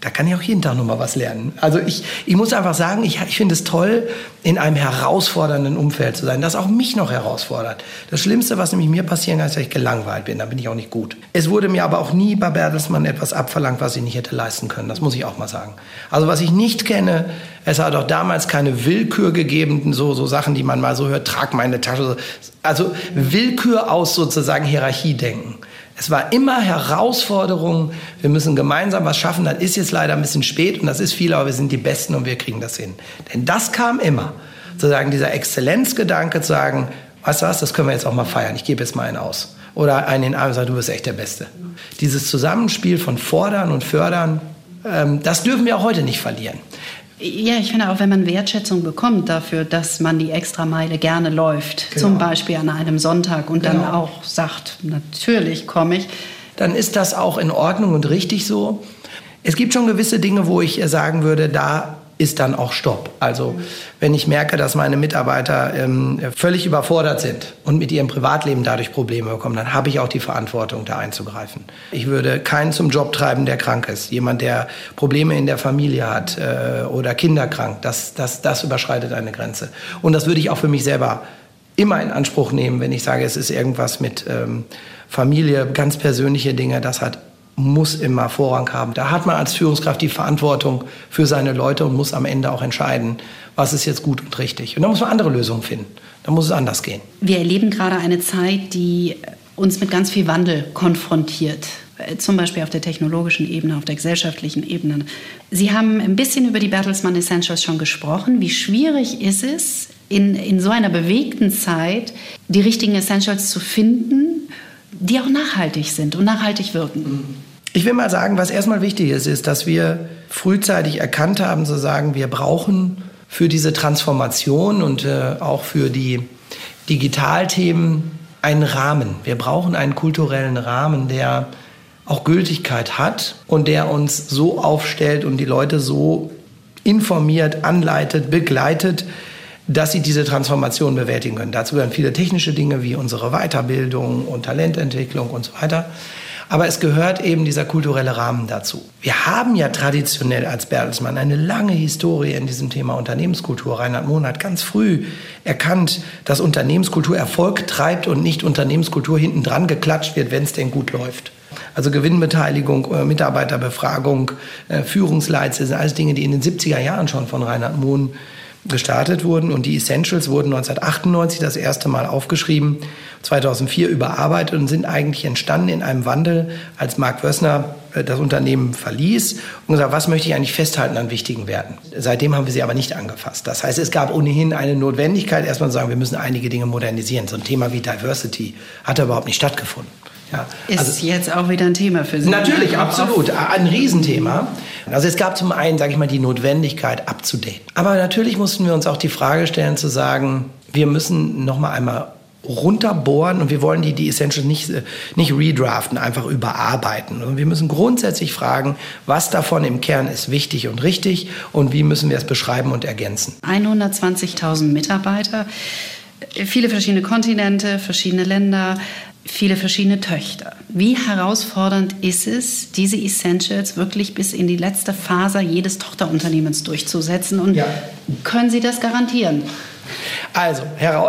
da kann ich auch jeden Tag noch mal was lernen. Also ich, ich muss einfach sagen, ich, ich finde es toll, in einem herausfordernden Umfeld zu sein, das auch mich noch herausfordert. Das Schlimmste, was nämlich mir passieren kann, ist, dass ich gelangweilt bin. Da bin ich auch nicht gut. Es wurde mir aber auch nie bei Bertelsmann etwas abverlangt, was ich nicht hätte leisten können. Das muss ich auch mal sagen. Also was ich nicht kenne, es hat auch damals keine Willkür gegeben, so, so Sachen, die man mal so hört, trag meine Tasche. Also Willkür aus sozusagen Hierarchiedenken. Es war immer Herausforderung. Wir müssen gemeinsam was schaffen. Das ist jetzt leider ein bisschen spät und das ist viel, aber wir sind die Besten und wir kriegen das hin. Denn das kam immer. Sozusagen dieser Exzellenzgedanke zu sagen, weißt du was, das können wir jetzt auch mal feiern. Ich gebe jetzt mal einen aus. Oder einen in den Arm und sagen, du bist echt der Beste. Dieses Zusammenspiel von Fordern und Fördern, ähm, das dürfen wir auch heute nicht verlieren. Ja, ich finde auch, wenn man Wertschätzung bekommt dafür, dass man die Extrameile gerne läuft, genau. zum Beispiel an einem Sonntag und genau. dann auch sagt, natürlich komme ich. Dann ist das auch in Ordnung und richtig so. Es gibt schon gewisse Dinge, wo ich sagen würde, da ist dann auch Stopp. Also wenn ich merke, dass meine Mitarbeiter ähm, völlig überfordert sind und mit ihrem Privatleben dadurch Probleme bekommen, dann habe ich auch die Verantwortung, da einzugreifen. Ich würde keinen zum Job treiben, der krank ist. Jemand, der Probleme in der Familie hat äh, oder kinderkrank, das, das, das überschreitet eine Grenze. Und das würde ich auch für mich selber immer in Anspruch nehmen, wenn ich sage, es ist irgendwas mit ähm, Familie, ganz persönliche Dinge, das hat muss immer Vorrang haben. Da hat man als Führungskraft die Verantwortung für seine Leute und muss am Ende auch entscheiden, was ist jetzt gut und richtig. Und da muss man andere Lösungen finden. Da muss es anders gehen. Wir erleben gerade eine Zeit, die uns mit ganz viel Wandel konfrontiert. Zum Beispiel auf der technologischen Ebene, auf der gesellschaftlichen Ebene. Sie haben ein bisschen über die Bertelsmann Essentials schon gesprochen. Wie schwierig ist es, in, in so einer bewegten Zeit die richtigen Essentials zu finden die auch nachhaltig sind und nachhaltig wirken? Ich will mal sagen, was erstmal wichtig ist, ist, dass wir frühzeitig erkannt haben, zu sagen, wir brauchen für diese Transformation und äh, auch für die Digitalthemen einen Rahmen. Wir brauchen einen kulturellen Rahmen, der auch Gültigkeit hat und der uns so aufstellt und die Leute so informiert, anleitet, begleitet, dass sie diese Transformation bewältigen können. Dazu gehören viele technische Dinge wie unsere Weiterbildung und Talententwicklung und so weiter. Aber es gehört eben dieser kulturelle Rahmen dazu. Wir haben ja traditionell als Bertelsmann eine lange Historie in diesem Thema Unternehmenskultur. Reinhard Mohn hat ganz früh erkannt, dass Unternehmenskultur Erfolg treibt und nicht Unternehmenskultur hinten dran geklatscht wird, wenn es denn gut läuft. Also Gewinnbeteiligung, äh, Mitarbeiterbefragung, äh, Führungsleitze sind alles Dinge, die in den 70er Jahren schon von Reinhard Mohn gestartet wurden und die Essentials wurden 1998 das erste Mal aufgeschrieben, 2004 überarbeitet und sind eigentlich entstanden in einem Wandel, als Mark Wössner äh, das Unternehmen verließ und gesagt, was möchte ich eigentlich festhalten an wichtigen Werten. Seitdem haben wir sie aber nicht angefasst. Das heißt, es gab ohnehin eine Notwendigkeit, erstmal zu sagen, wir müssen einige Dinge modernisieren. So ein Thema wie Diversity hat überhaupt nicht stattgefunden. Ja, ist also, jetzt auch wieder ein Thema für Sie? Natürlich, absolut. Ein Riesenthema. Also es gab zum einen, sage ich mal, die Notwendigkeit abzudaten. Aber natürlich mussten wir uns auch die Frage stellen, zu sagen, wir müssen noch mal einmal runterbohren und wir wollen die, die Essentials nicht, nicht redraften, einfach überarbeiten. Und wir müssen grundsätzlich fragen, was davon im Kern ist wichtig und richtig und wie müssen wir es beschreiben und ergänzen. 120.000 Mitarbeiter, viele verschiedene Kontinente, verschiedene Länder viele verschiedene Töchter. Wie herausfordernd ist es, diese Essentials wirklich bis in die letzte Phase jedes Tochterunternehmens durchzusetzen? Und ja. können Sie das garantieren? Also,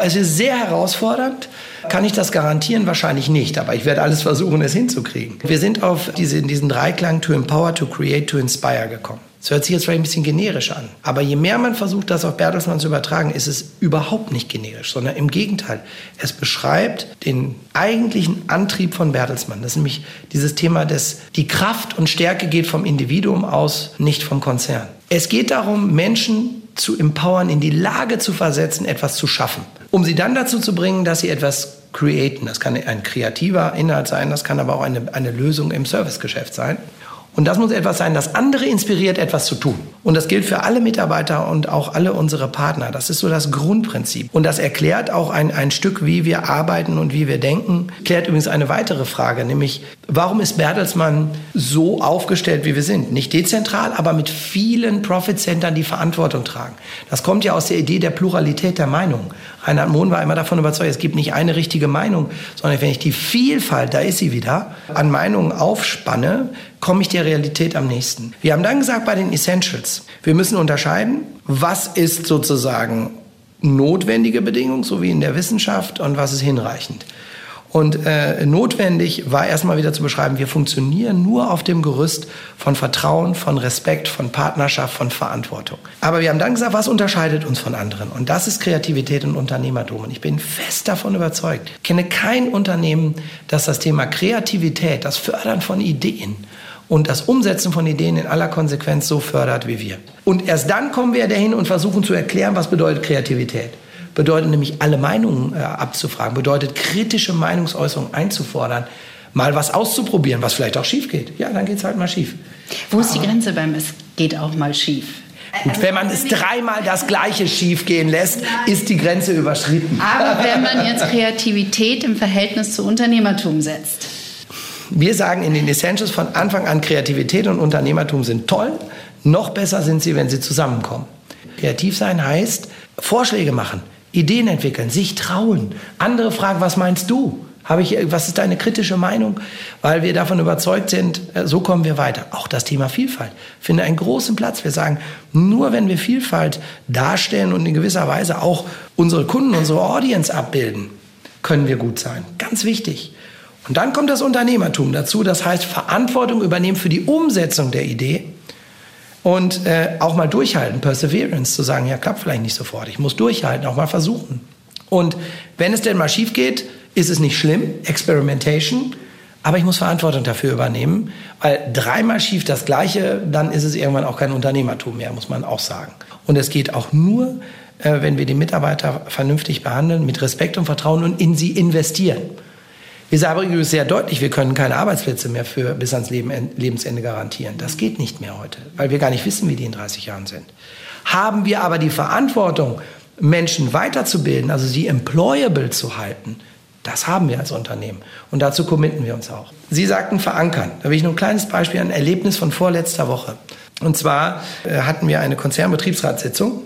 es ist sehr herausfordernd. Kann ich das garantieren? Wahrscheinlich nicht, aber ich werde alles versuchen, es hinzukriegen. Wir sind auf diese, diesen Dreiklang to empower, to create, to inspire gekommen. Das hört sich jetzt vielleicht ein bisschen generisch an. Aber je mehr man versucht, das auf Bertelsmann zu übertragen, ist es überhaupt nicht generisch, sondern im Gegenteil. Es beschreibt den eigentlichen Antrieb von Bertelsmann. Das ist nämlich dieses Thema, dass die Kraft und Stärke geht vom Individuum aus, nicht vom Konzern. Es geht darum, Menschen zu empowern, in die Lage zu versetzen, etwas zu schaffen. Um sie dann dazu zu bringen, dass sie etwas createn. Das kann ein kreativer Inhalt sein, das kann aber auch eine, eine Lösung im Servicegeschäft sein. Und das muss etwas sein, das andere inspiriert, etwas zu tun. Und das gilt für alle Mitarbeiter und auch alle unsere Partner. Das ist so das Grundprinzip. Und das erklärt auch ein, ein Stück, wie wir arbeiten und wie wir denken. Klärt übrigens eine weitere Frage, nämlich, warum ist Bertelsmann so aufgestellt, wie wir sind? Nicht dezentral, aber mit vielen Profit-Centern, die Verantwortung tragen. Das kommt ja aus der Idee der Pluralität der Meinungen. Reinhard Mohn war immer davon überzeugt, es gibt nicht eine richtige Meinung, sondern wenn ich die Vielfalt, da ist sie wieder, an Meinungen aufspanne, komme ich der Realität am nächsten. Wir haben dann gesagt bei den Essentials, wir müssen unterscheiden, was ist sozusagen notwendige Bedingung, so wie in der Wissenschaft, und was ist hinreichend. Und äh, notwendig war erstmal wieder zu beschreiben, wir funktionieren nur auf dem Gerüst von Vertrauen, von Respekt, von Partnerschaft, von Verantwortung. Aber wir haben dann gesagt, was unterscheidet uns von anderen? Und das ist Kreativität und Unternehmertum. Und ich bin fest davon überzeugt, ich kenne kein Unternehmen, das das Thema Kreativität, das Fördern von Ideen, und das Umsetzen von Ideen in aller Konsequenz so fördert wie wir. Und erst dann kommen wir dahin und versuchen zu erklären, was bedeutet Kreativität bedeutet nämlich alle Meinungen äh, abzufragen, bedeutet kritische Meinungsäußerung einzufordern, mal was auszuprobieren, was vielleicht auch schief geht. Ja, dann geht es halt mal schief. Wo ist die Grenze beim Es geht auch mal schief? Gut, also wenn man es dreimal das Gleiche schief gehen lässt, ist die Grenze überschritten. Aber wenn man jetzt Kreativität im Verhältnis zu Unternehmertum setzt. Wir sagen in den Essentials von Anfang an, Kreativität und Unternehmertum sind toll. Noch besser sind sie, wenn sie zusammenkommen. Kreativ sein heißt Vorschläge machen, Ideen entwickeln, sich trauen. Andere fragen, was meinst du? Habe ich, was ist deine kritische Meinung? Weil wir davon überzeugt sind, äh, so kommen wir weiter. Auch das Thema Vielfalt finde einen großen Platz. Wir sagen, nur wenn wir Vielfalt darstellen und in gewisser Weise auch unsere Kunden, unsere Audience abbilden, können wir gut sein. Ganz wichtig. Und dann kommt das Unternehmertum dazu. Das heißt, Verantwortung übernehmen für die Umsetzung der Idee und äh, auch mal durchhalten, Perseverance, zu sagen, ja, klappt vielleicht nicht sofort, ich muss durchhalten, auch mal versuchen. Und wenn es denn mal schief geht, ist es nicht schlimm, Experimentation, aber ich muss Verantwortung dafür übernehmen, weil dreimal schief das Gleiche, dann ist es irgendwann auch kein Unternehmertum mehr, muss man auch sagen. Und es geht auch nur, äh, wenn wir die Mitarbeiter vernünftig behandeln, mit Respekt und Vertrauen und in sie investieren. Wir sagen übrigens sehr deutlich, wir können keine Arbeitsplätze mehr für bis ans Leben, Lebensende garantieren. Das geht nicht mehr heute, weil wir gar nicht wissen, wie die in 30 Jahren sind. Haben wir aber die Verantwortung, Menschen weiterzubilden, also sie employable zu halten, das haben wir als Unternehmen. Und dazu committen wir uns auch. Sie sagten verankern. Da will ich nur ein kleines Beispiel, ein Erlebnis von vorletzter Woche. Und zwar äh, hatten wir eine Konzernbetriebsratssitzung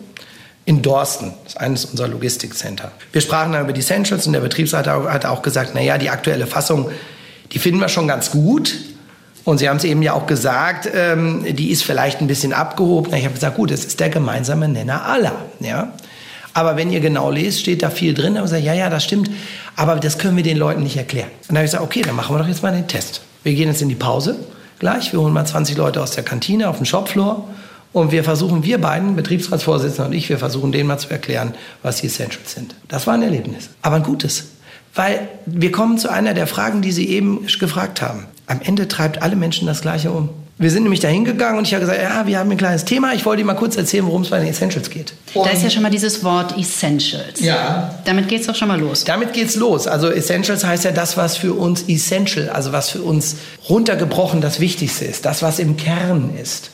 in Dorsten, das ist eines unserer Logistikcenter. Wir sprachen dann über die Essentials und der Betriebsrat hat auch gesagt, naja, die aktuelle Fassung, die finden wir schon ganz gut. Und Sie haben es eben ja auch gesagt, ähm, die ist vielleicht ein bisschen abgehoben. Ich habe gesagt, gut, es ist der gemeinsame Nenner aller. Ja? Aber wenn ihr genau lest, steht da viel drin. Und ich sage, ja, ja, das stimmt. Aber das können wir den Leuten nicht erklären. Und dann habe ich gesagt, okay, dann machen wir doch jetzt mal den Test. Wir gehen jetzt in die Pause gleich. Wir holen mal 20 Leute aus der Kantine auf den Shopfloor. Und wir versuchen, wir beiden, Betriebsratsvorsitzender und ich, wir versuchen denen mal zu erklären, was die Essentials sind. Das war ein Erlebnis, aber ein gutes. Weil wir kommen zu einer der Fragen, die Sie eben gefragt haben. Am Ende treibt alle Menschen das Gleiche um. Wir sind nämlich da hingegangen und ich habe gesagt, ja, wir haben ein kleines Thema. Ich wollte Ihnen mal kurz erzählen, worum es bei den Essentials geht. Und da ist ja schon mal dieses Wort Essentials. Ja. Damit geht es doch schon mal los. Damit geht es los. Also Essentials heißt ja das, was für uns essential, also was für uns runtergebrochen das Wichtigste ist, das, was im Kern ist.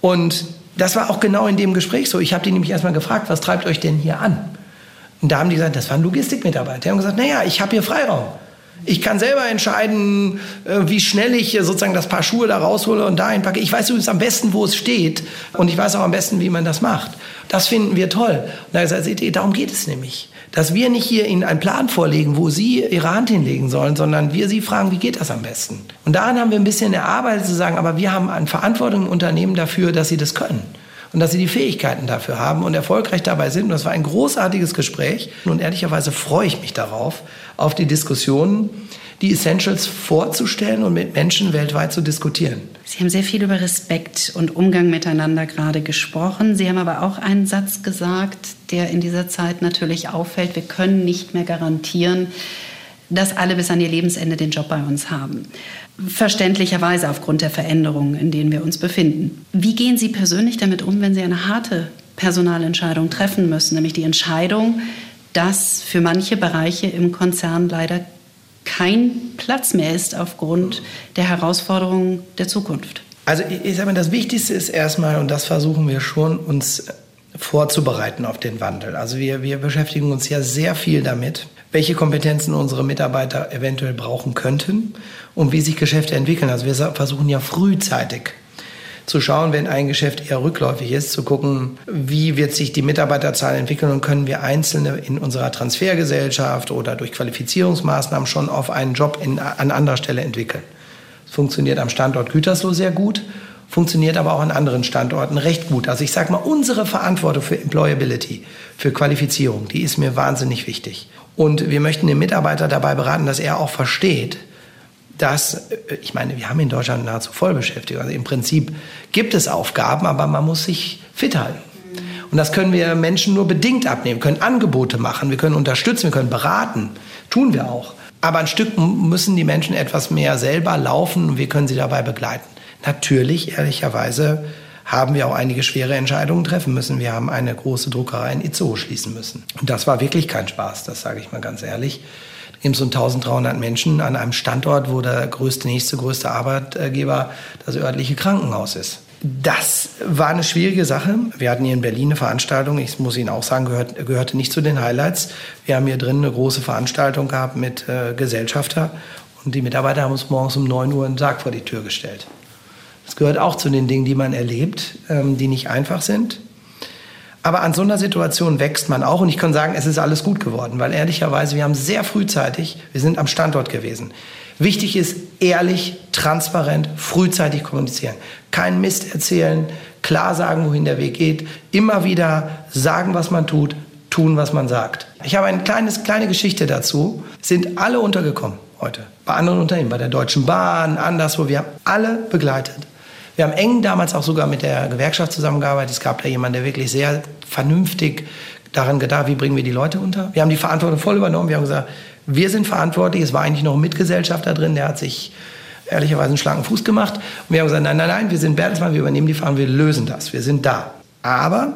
Und das war auch genau in dem Gespräch so. Ich habe die nämlich erstmal gefragt, was treibt euch denn hier an? Und da haben die gesagt, das waren Logistikmitarbeiter. Die haben gesagt, naja, ich habe hier Freiraum. Ich kann selber entscheiden, äh, wie schnell ich sozusagen das Paar Schuhe da raushole und da einpacke. Ich weiß übrigens am besten, wo es steht. Und ich weiß auch am besten, wie man das macht. Das finden wir toll. Und da gesagt, seht ihr, darum geht es nämlich. Dass wir nicht hier Ihnen einen Plan vorlegen, wo Sie Ihre Hand hinlegen sollen, sondern wir Sie fragen, wie geht das am besten? Und daran haben wir ein bisschen erarbeitet zu sagen, aber wir haben eine Verantwortung im Unternehmen dafür, dass Sie das können und dass sie die Fähigkeiten dafür haben und erfolgreich dabei sind. Und das war ein großartiges Gespräch. Und ehrlicherweise freue ich mich darauf, auf die Diskussionen, die Essentials vorzustellen und mit Menschen weltweit zu diskutieren. Sie haben sehr viel über Respekt und Umgang miteinander gerade gesprochen. Sie haben aber auch einen Satz gesagt, der in dieser Zeit natürlich auffällt. Wir können nicht mehr garantieren, dass alle bis an ihr Lebensende den Job bei uns haben. Verständlicherweise aufgrund der Veränderungen, in denen wir uns befinden. Wie gehen Sie persönlich damit um, wenn Sie eine harte Personalentscheidung treffen müssen, nämlich die Entscheidung, dass für manche Bereiche im Konzern leider kein Platz mehr ist aufgrund der Herausforderungen der Zukunft? Also ich sage mal, das Wichtigste ist erstmal, und das versuchen wir schon, uns vorzubereiten auf den Wandel. Also wir, wir beschäftigen uns ja sehr viel damit, welche Kompetenzen unsere Mitarbeiter eventuell brauchen könnten und wie sich Geschäfte entwickeln. Also wir versuchen ja frühzeitig zu schauen, wenn ein Geschäft eher rückläufig ist, zu gucken, wie wird sich die Mitarbeiterzahl entwickeln und können wir Einzelne in unserer Transfergesellschaft oder durch Qualifizierungsmaßnahmen schon auf einen Job in, an anderer Stelle entwickeln. Das funktioniert am Standort Gütersloh sehr gut, funktioniert aber auch an anderen Standorten recht gut. Also ich sage mal, unsere Verantwortung für Employability, für Qualifizierung, die ist mir wahnsinnig wichtig. Und wir möchten den Mitarbeiter dabei beraten, dass er auch versteht, dass, äh, ich meine, wir haben in Deutschland nahezu Vollbeschäftigung. Also im Prinzip gibt es Aufgaben, aber man muss sich fit halten. Und das können wir Menschen nur bedingt abnehmen. Wir können Angebote machen, wir können unterstützen, wir können beraten. Tun wir auch. Aber ein Stück müssen die Menschen etwas mehr selber laufen und wir können sie dabei begleiten. Natürlich, ehrlicherweise, haben wir auch einige schwere Entscheidungen treffen müssen. Wir haben eine große Druckerei in Itzehoe schließen müssen. Und das war wirklich kein Spaß, das sage ich mal ganz ehrlich. Eben so 1300 Menschen an einem Standort, wo der größte, nächste größte Arbeitgeber das örtliche Krankenhaus ist. Das war eine schwierige Sache. Wir hatten hier in Berlin eine Veranstaltung, ich muss Ihnen auch sagen, gehört, gehörte nicht zu den Highlights. Wir haben hier drin eine große Veranstaltung gehabt mit äh, Gesellschafter und die Mitarbeiter haben uns morgens um 9 Uhr einen Sarg vor die Tür gestellt. Das gehört auch zu den Dingen, die man erlebt, ähm, die nicht einfach sind. Aber an so einer Situation wächst man auch und ich kann sagen, es ist alles gut geworden, weil ehrlicherweise, wir haben sehr frühzeitig, wir sind am Standort gewesen. Wichtig ist ehrlich, transparent, frühzeitig kommunizieren. Kein Mist erzählen, klar sagen, wohin der Weg geht, immer wieder sagen, was man tut, tun, was man sagt. Ich habe eine kleine Geschichte dazu. Sind alle untergekommen heute. Bei anderen Unternehmen, bei der Deutschen Bahn, anderswo. Wir haben alle begleitet. Wir haben eng damals auch sogar mit der Gewerkschaft zusammengearbeitet. Es gab da jemanden, der wirklich sehr vernünftig daran gedacht, wie bringen wir die Leute unter. Wir haben die Verantwortung voll übernommen. Wir haben gesagt, wir sind verantwortlich. Es war eigentlich noch ein Mitgesellschafter drin, der hat sich ehrlicherweise einen schlanken Fuß gemacht. Und wir haben gesagt, nein, nein, nein, wir sind Bertelsmann, wir übernehmen die Verantwortung, wir lösen das, wir sind da. Aber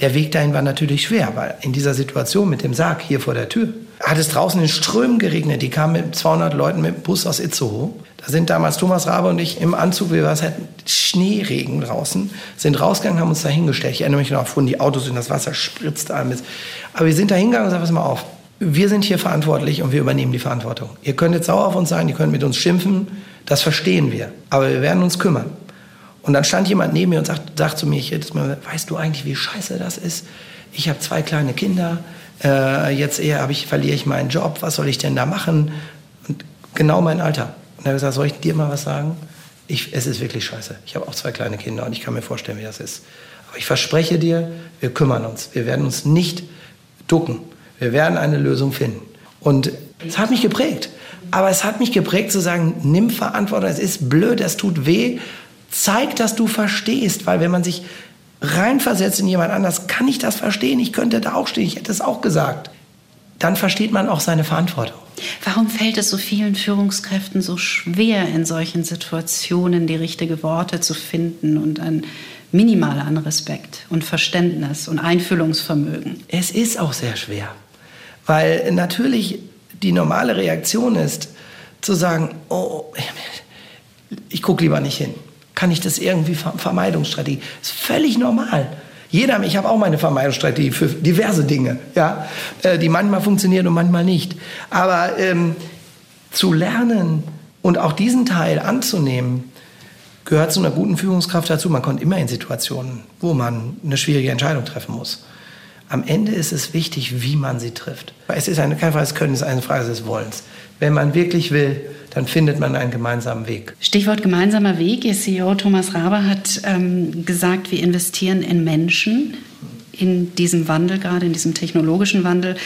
Der Weg dahin war natürlich schwer, weil in dieser Situation mit dem Sarg hier vor der Tür hat es draußen in Strömen geregnet. Die kamen mit 200 Leuten mit dem Bus aus Itzehoe. Da sind damals Thomas Rabe und ich im Anzug, wir waren halt Schneeregen draußen, sind rausgegangen, haben uns da hingestellt. Ich erinnere mich noch, fuhren die Autos in das Wasser, spritzt alles. Aber wir sind da hingegangen und sagen, pass mal auf, wir sind hier verantwortlich und wir übernehmen die Verantwortung. Ihr könnt jetzt sauer auf uns sein, ihr könnt mit uns schimpfen, das verstehen wir. Aber wir werden uns kümmern. Und dann stand jemand neben mir und sagt, sagt zu mir jedes Mal, weißt du eigentlich, wie scheiße das ist? Ich habe zwei kleine Kinder, äh, jetzt eher ich, verliere ich meinen Job, was soll ich denn da machen? Und genau mein Alter. Und er hat gesagt, soll ich dir mal was sagen? Ich, es ist wirklich scheiße. Ich habe auch zwei kleine Kinder und ich kann mir vorstellen, wie das ist. Aber ich verspreche dir, wir kümmern uns. Wir werden uns nicht ducken. Wir werden eine Lösung finden. Und es hat mich geprägt. Aber es hat mich geprägt zu sagen, nimm Verantwortung. Es ist blöd, es tut weh. Zeig, dass du verstehst. Weil wenn man sich reinversetzt in jemand anders, kann ich das verstehen. Ich könnte da auch stehen. Ich hätte es auch gesagt. Dann versteht man auch seine Verantwortung. Warum fällt es so vielen Führungskräften so schwer, in solchen Situationen die richtigen Worte zu finden und ein Minimal an Respekt und Verständnis und Einfühlungsvermögen? Es ist auch sehr schwer. Weil natürlich die normale Reaktion ist, zu sagen, oh, ich gucke lieber nicht hin. Kann ich das irgendwie Vermeidungsstrategie? Ist völlig normal. Jeder, ich habe auch meine Vermeidungsstrategie für diverse Dinge, ja, äh, die manchmal funktionieren und manchmal nicht. Aber ähm, zu lernen und auch diesen Teil anzunehmen, gehört zu einer guten Führungskraft dazu. Man kommt immer in Situationen, wo man eine schwierige Entscheidung treffen muss. Am Ende ist es wichtig, wie man sie trifft. Es ist eine, keine Frage des ist eine Frage des Wollens. Wenn man wirklich will, dann findet man einen gemeinsamen Weg. Stichwort gemeinsamer Weg. Ihr CEO Thomas Raber hat ähm, gesagt, wir investieren in Menschen in diesem Wandel, gerade in diesem technologischen Wandel.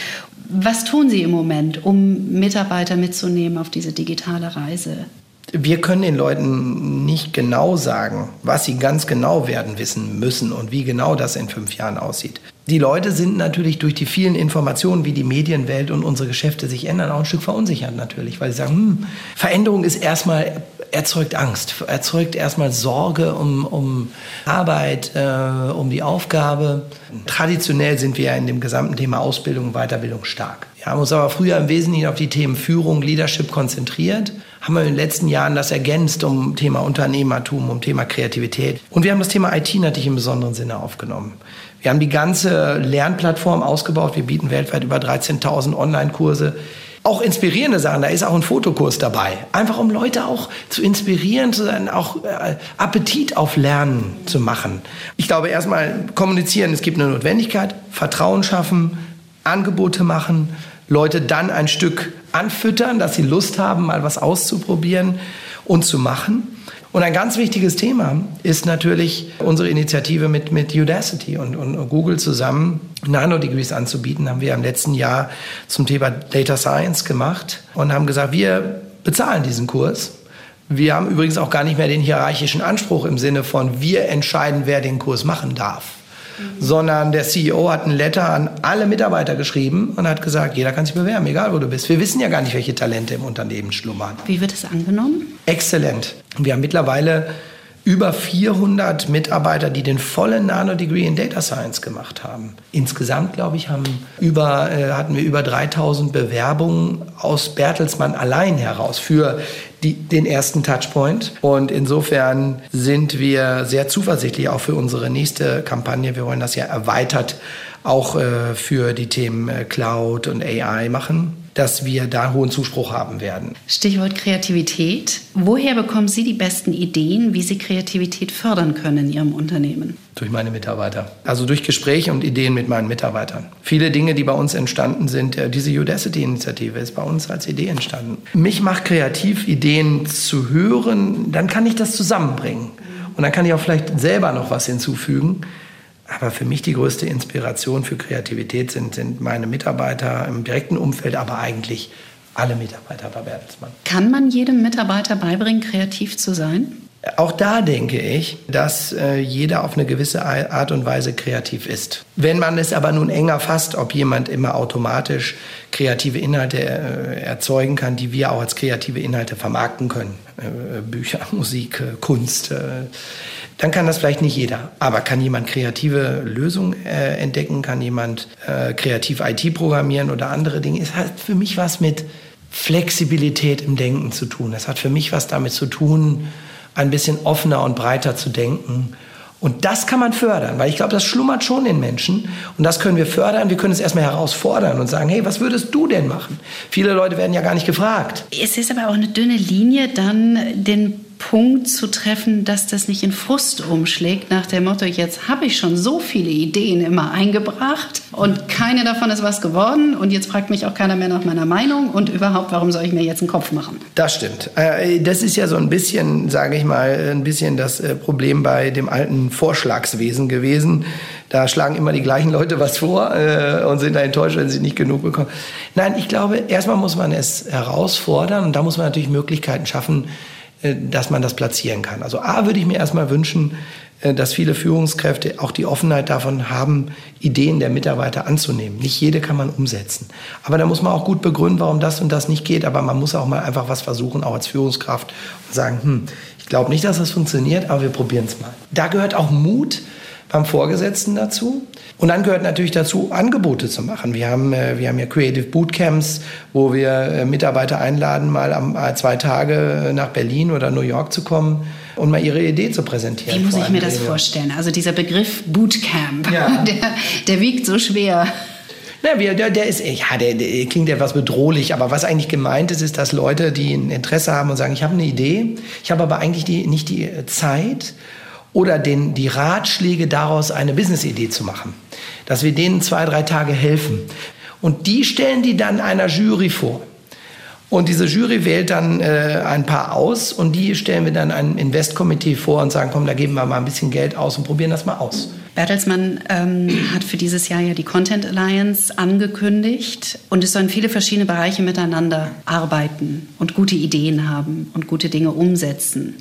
Was tun Sie im Moment, um Mitarbeiter mitzunehmen auf diese digitale Reise? wir können den Leuten nicht genau sagen, was sie ganz genau werden wissen müssen und wie genau das in fünf Jahren aussieht. Die Leute sind natürlich durch die vielen Informationen, wie die Medienwelt und unsere Geschäfte sich ändern, auch ein Stück verunsichert natürlich, weil sie sagen, hm, Veränderung ist erstmal erzeugt Angst, erzeugt erstmal Sorge um, um Arbeit, äh, um die Aufgabe. Traditionell sind wir ja in dem gesamten Thema Ausbildung und Weiterbildung stark. Wir haben uns aber früher im Wesentlichen auf die Themen Führung, Leadership konzentriert haben wir in den letzten Jahren das ergänzt um Thema Unternehmertum, um Thema Kreativität. Und wir haben das Thema IT natürlich im besonderen Sinne aufgenommen. Wir haben die ganze Lernplattform ausgebaut. Wir bieten weltweit über 13.000 Online-Kurse. Auch inspirierende Sachen, da ist auch ein Fotokurs dabei. Einfach um Leute auch zu inspirieren, zu sein, auch äh, Appetit auf Lernen zu machen. Ich glaube, erstmal kommunizieren, es gibt eine Notwendigkeit, Vertrauen schaffen, Angebote machen Leute dann ein Stück anfüttern, dass sie Lust haben, mal was auszuprobieren und zu machen. Und ein ganz wichtiges Thema ist natürlich unsere Initiative mit, mit Udacity und, und Google zusammen, Nanodegrees anzubieten, haben wir im letzten Jahr zum Thema Data Science gemacht und haben gesagt, wir bezahlen diesen Kurs. Wir haben übrigens auch gar nicht mehr den hierarchischen Anspruch im Sinne von, wir entscheiden, wer den Kurs machen darf sondern der CEO hat ein Letter an alle Mitarbeiter geschrieben und hat gesagt, jeder kann sich bewerben, egal wo du bist. Wir wissen ja gar nicht, welche Talente im Unternehmen schlummern. Wie wird es angenommen? Exzellent. Wir haben mittlerweile über 400 Mitarbeiter, die den vollen Nano-Degree in Data Science gemacht haben. Insgesamt, glaube ich, haben über, äh, hatten wir über 3000 Bewerbungen aus Bertelsmann allein heraus für die, den ersten Touchpoint. Und insofern sind wir sehr zuversichtlich auch für unsere nächste Kampagne. Wir wollen das ja erweitert auch äh, für die Themen äh, Cloud und AI machen dass wir da hohen Zuspruch haben werden. Stichwort Kreativität. Woher bekommen Sie die besten Ideen, wie Sie Kreativität fördern können in Ihrem Unternehmen? Durch meine Mitarbeiter. Also durch Gespräche und Ideen mit meinen Mitarbeitern. Viele Dinge, die bei uns entstanden sind, äh, diese Udacity-Initiative ist bei uns als Idee entstanden. Mich macht kreativ, Ideen zu hören, dann kann ich das zusammenbringen. Und dann kann ich auch vielleicht selber noch was hinzufügen. Aber für mich die größte Inspiration für Kreativität sind, sind meine Mitarbeiter im direkten Umfeld, aber eigentlich alle Mitarbeiter bei Bertelsmann. Kann man jedem Mitarbeiter beibringen, kreativ zu sein? Auch da denke ich, dass äh, jeder auf eine gewisse Art und Weise kreativ ist. Wenn man es aber nun enger fasst, ob jemand immer automatisch kreative Inhalte äh, erzeugen kann, die wir auch als kreative Inhalte vermarkten können, äh, Bücher, (laughs) Musik, äh, Kunst, äh, dann kann das vielleicht nicht jeder. Aber kann jemand kreative Lösungen äh, entdecken, kann jemand äh, kreativ IT programmieren oder andere Dinge. Es hat für mich was mit Flexibilität im Denken zu tun. Es hat für mich was damit zu tun, ein bisschen offener und breiter zu denken. Und das kann man fördern, weil ich glaube, das schlummert schon in Menschen. Und das können wir fördern. Wir können es erstmal herausfordern und sagen, hey, was würdest du denn machen? Viele Leute werden ja gar nicht gefragt. Es ist aber auch eine dünne Linie, dann den Punkt zu treffen, dass das nicht in Frust umschlägt, nach dem Motto, jetzt habe ich schon so viele Ideen immer eingebracht und keine davon ist was geworden und jetzt fragt mich auch keiner mehr nach meiner Meinung und überhaupt, warum soll ich mir jetzt einen Kopf machen? Das stimmt. Äh, das ist ja so ein bisschen, sage ich mal, ein bisschen das äh, Problem bei dem alten Vorschlagswesen gewesen. Da schlagen immer die gleichen Leute was vor äh, und sind da enttäuscht, wenn sie nicht genug bekommen. Nein, ich glaube, erstmal muss man es herausfordern und da muss man natürlich Möglichkeiten schaffen, dass man das platzieren kann. Also A würde ich mir erstmal wünschen, äh, dass viele Führungskräfte auch die Offenheit davon haben, Ideen der Mitarbeiter anzunehmen. Nicht jede kann man umsetzen. Aber da muss man auch gut begründen, warum das und das nicht geht. Aber man muss auch mal einfach was versuchen, auch als Führungskraft und sagen, hm, ich glaube nicht, dass das funktioniert, aber wir probieren es mal. Da gehört auch Mut beim Vorgesetzten dazu. Und dann gehört natürlich dazu, Angebote zu machen. Wir haben, äh, wir haben ja Creative Bootcamps, wo wir äh, Mitarbeiter einladen, mal am, äh, zwei Tage nach Berlin oder New York zu kommen und mal ihre Idee zu präsentieren. Wie muss ich mir das vorstellen? Also dieser Begriff Bootcamp, ja. (laughs) der, der wiegt so schwer. Na, der, der ist, ja, der, der klingt etwas bedrohlich, aber was eigentlich gemeint ist, ist, dass Leute, die ein Interesse haben und sagen, ich habe eine Idee, ich habe aber eigentlich die, nicht die Zeit oder den, die Ratschläge daraus eine Business-Idee zu machen. Dass wir denen zwei, drei Tage helfen. Und die stellen die dann einer Jury vor. Und diese Jury wählt dann äh, ein paar aus und die stellen wir dann einem Investkomitee vor und sagen, komm, da geben wir mal ein bisschen Geld aus und probieren das mal aus. Bertelsmann ähm, hat für dieses Jahr ja die Content Alliance angekündigt und es sollen viele verschiedene Bereiche miteinander arbeiten und gute Ideen haben und gute Dinge umsetzen.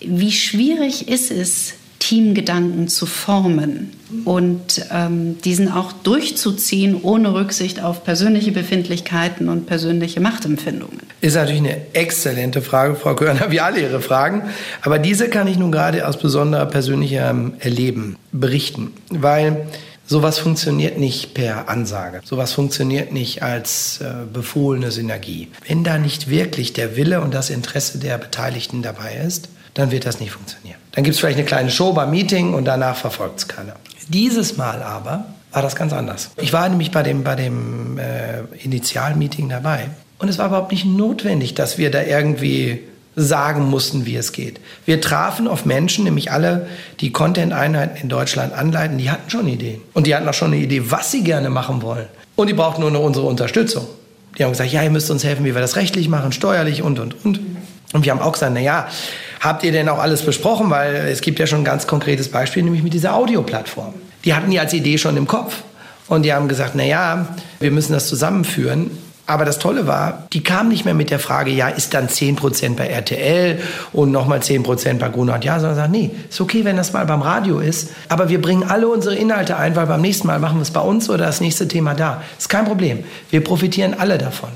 Wie schwierig ist es, Teamgedanken zu formen und ähm, diesen auch durchzuziehen, ohne Rücksicht auf persönliche Befindlichkeiten und persönliche Machtempfindungen? Ist natürlich eine exzellente Frage, Frau Körner, wie alle Ihre Fragen. Aber diese kann ich nun gerade aus besonderer persönlichem Erleben berichten, weil Sowas funktioniert nicht per Ansage. Sowas funktioniert nicht als äh, befohlene Synergie. Wenn da nicht wirklich der Wille und das Interesse der Beteiligten dabei ist, dann wird das nicht funktionieren. Dann gibt es vielleicht eine kleine Show beim Meeting und danach verfolgt es keiner. Dieses Mal aber war das ganz anders. Ich war nämlich bei dem, bei dem äh, Initialmeeting dabei und es war überhaupt nicht notwendig, dass wir da irgendwie sagen mussten, wie es geht. Wir trafen auf Menschen, nämlich alle, die Content-Einheiten in Deutschland anleiten, die hatten schon Ideen. Und die hatten auch schon eine Idee, was sie gerne machen wollen. Und die brauchten nur noch unsere Unterstützung. Die haben gesagt, ja, ihr müsst uns helfen, wie wir das rechtlich machen, steuerlich und, und, und. Und wir haben auch gesagt, na ja, Habt ihr denn auch alles besprochen? Weil es gibt ja schon ein ganz konkretes Beispiel, nämlich mit dieser Audioplattform. Die hatten die als Idee schon im Kopf. Und die haben gesagt, na ja, wir müssen das zusammenführen. Aber das Tolle war, die kamen nicht mehr mit der Frage, ja, ist dann 10% bei RTL und nochmal 10% bei Gruner und Ja, sondern sagen, nee, ist okay, wenn das mal beim Radio ist, aber wir bringen alle unsere Inhalte ein, weil beim nächsten Mal machen wir es bei uns oder das nächste Thema da. Ist kein Problem. Wir profitieren alle davon.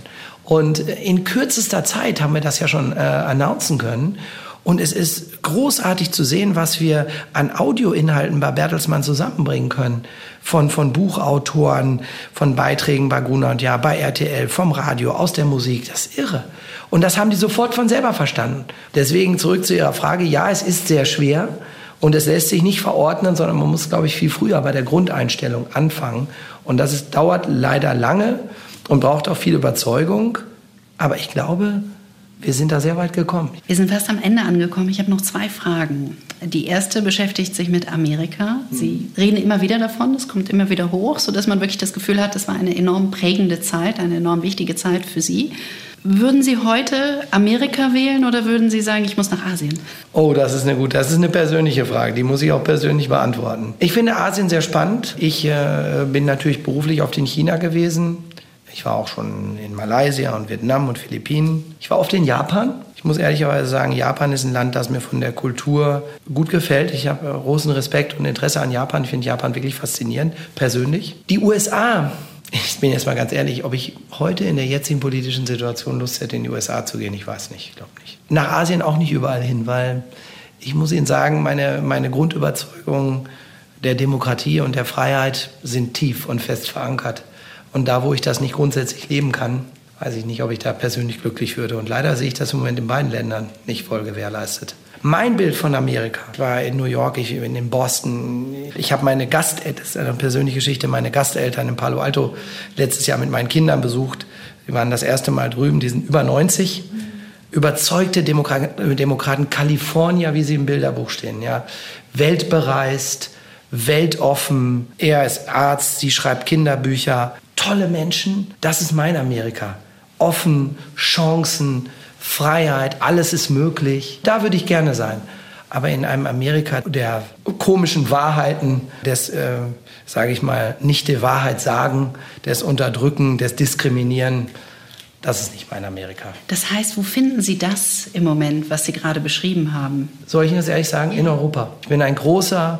Und in kürzester Zeit haben wir das ja schon äh, announcen können. Und es ist großartig zu sehen, was wir an Audioinhalten bei Bertelsmann zusammenbringen können. Von, von Buchautoren, von Beiträgen bei Gruner und Ja, bei RTL, vom Radio, aus der Musik. Das ist irre. Und das haben die sofort von selber verstanden. Deswegen zurück zu Ihrer Frage. Ja, es ist sehr schwer. Und es lässt sich nicht verordnen, sondern man muss, glaube ich, viel früher bei der Grundeinstellung anfangen. Und das ist, dauert leider lange und braucht auch viel Überzeugung. Aber ich glaube, wir sind da sehr weit gekommen. Wir sind fast am Ende angekommen. Ich habe noch zwei Fragen. Die erste beschäftigt sich mit Amerika. Sie reden immer wieder davon, es kommt immer wieder hoch, sodass man wirklich das Gefühl hat, es war eine enorm prägende Zeit, eine enorm wichtige Zeit für Sie. Würden Sie heute Amerika wählen oder würden Sie sagen, ich muss nach Asien? Oh, das ist eine gute, das ist eine persönliche Frage. Die muss ich auch persönlich beantworten. Ich finde Asien sehr spannend. Ich äh, bin natürlich beruflich oft in China gewesen. Ich war auch schon in Malaysia und Vietnam und Philippinen. Ich war oft in Japan. Ich muss ehrlicherweise sagen, Japan ist ein Land, das mir von der Kultur gut gefällt. Ich habe großen Respekt und Interesse an Japan. Ich finde Japan wirklich faszinierend, persönlich. Die USA, ich bin jetzt mal ganz ehrlich, ob ich heute in der jetzigen politischen Situation Lust hätte, in die USA zu gehen, ich weiß nicht, ich glaube nicht. Nach Asien auch nicht überall hin, weil Ich muss Ihnen sagen, meine, meine Grundüberzeugungen der Demokratie und der Freiheit sind tief und fest verankert. Und da, wo ich das nicht grundsätzlich leben kann, weiß ich nicht, ob ich da persönlich glücklich würde. Und leider sehe ich das im Moment in beiden Ländern nicht voll gewährleistet. Mein Bild von Amerika war in New York, ich in Boston. Ich habe meine Gasteltern, das ist eine persönliche Geschichte, meine Gasteltern in Palo Alto letztes Jahr mit meinen Kindern besucht. Wir waren das erste Mal drüben, die sind über 90. Überzeugte Demokraten, Demokraten, Kalifornier, wie sie im Bilderbuch stehen, ja. Weltbereist, weltoffen. Er ist Arzt, sie schreibt Kinderbücher. Tolle Menschen, das ist mein Amerika. Offen, Chancen, Freiheit, alles ist möglich. Da würde ich gerne sein. Aber in einem Amerika der komischen Wahrheiten, des, äh, sage ich mal, nicht die Wahrheit sagen, des Unterdrücken, des Diskriminieren, das ist nicht mein Amerika. Das heißt, wo finden Sie das im Moment, was Sie gerade beschrieben haben? Soll ich Ihnen das ehrlich sagen? In Europa. Ich bin ein großer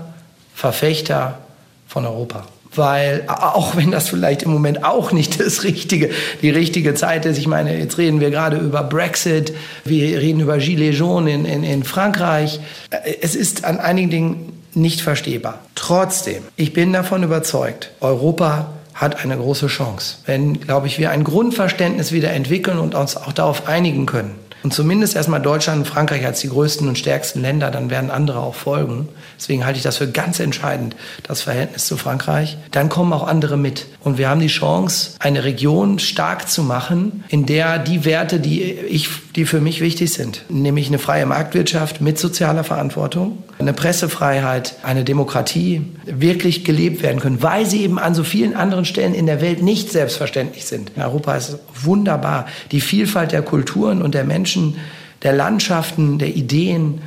Verfechter von Europa. Weil, auch wenn das vielleicht im Moment auch nicht das richtige, die richtige Zeit ist, ich meine, jetzt reden wir gerade über Brexit, wir reden über Gilets jaunes in, in, in Frankreich. Es ist an einigen Dingen nicht verstehbar. Trotzdem, ich bin davon überzeugt, Europa hat eine große Chance. Wenn, glaube ich, wir ein Grundverständnis wieder entwickeln und uns auch darauf einigen können, und zumindest erstmal Deutschland und Frankreich als die größten und stärksten Länder, dann werden andere auch folgen. Deswegen halte ich das für ganz entscheidend, das Verhältnis zu Frankreich. Dann kommen auch andere mit. Und wir haben die Chance, eine Region stark zu machen, in der die Werte, die, ich, die für mich wichtig sind, nämlich eine freie Marktwirtschaft mit sozialer Verantwortung, eine Pressefreiheit, eine Demokratie, wirklich gelebt werden können, weil sie eben an so vielen anderen Stellen in der Welt nicht selbstverständlich sind. In Europa ist wunderbar. Die Vielfalt der Kulturen und der Menschen, der Landschaften, der Ideen,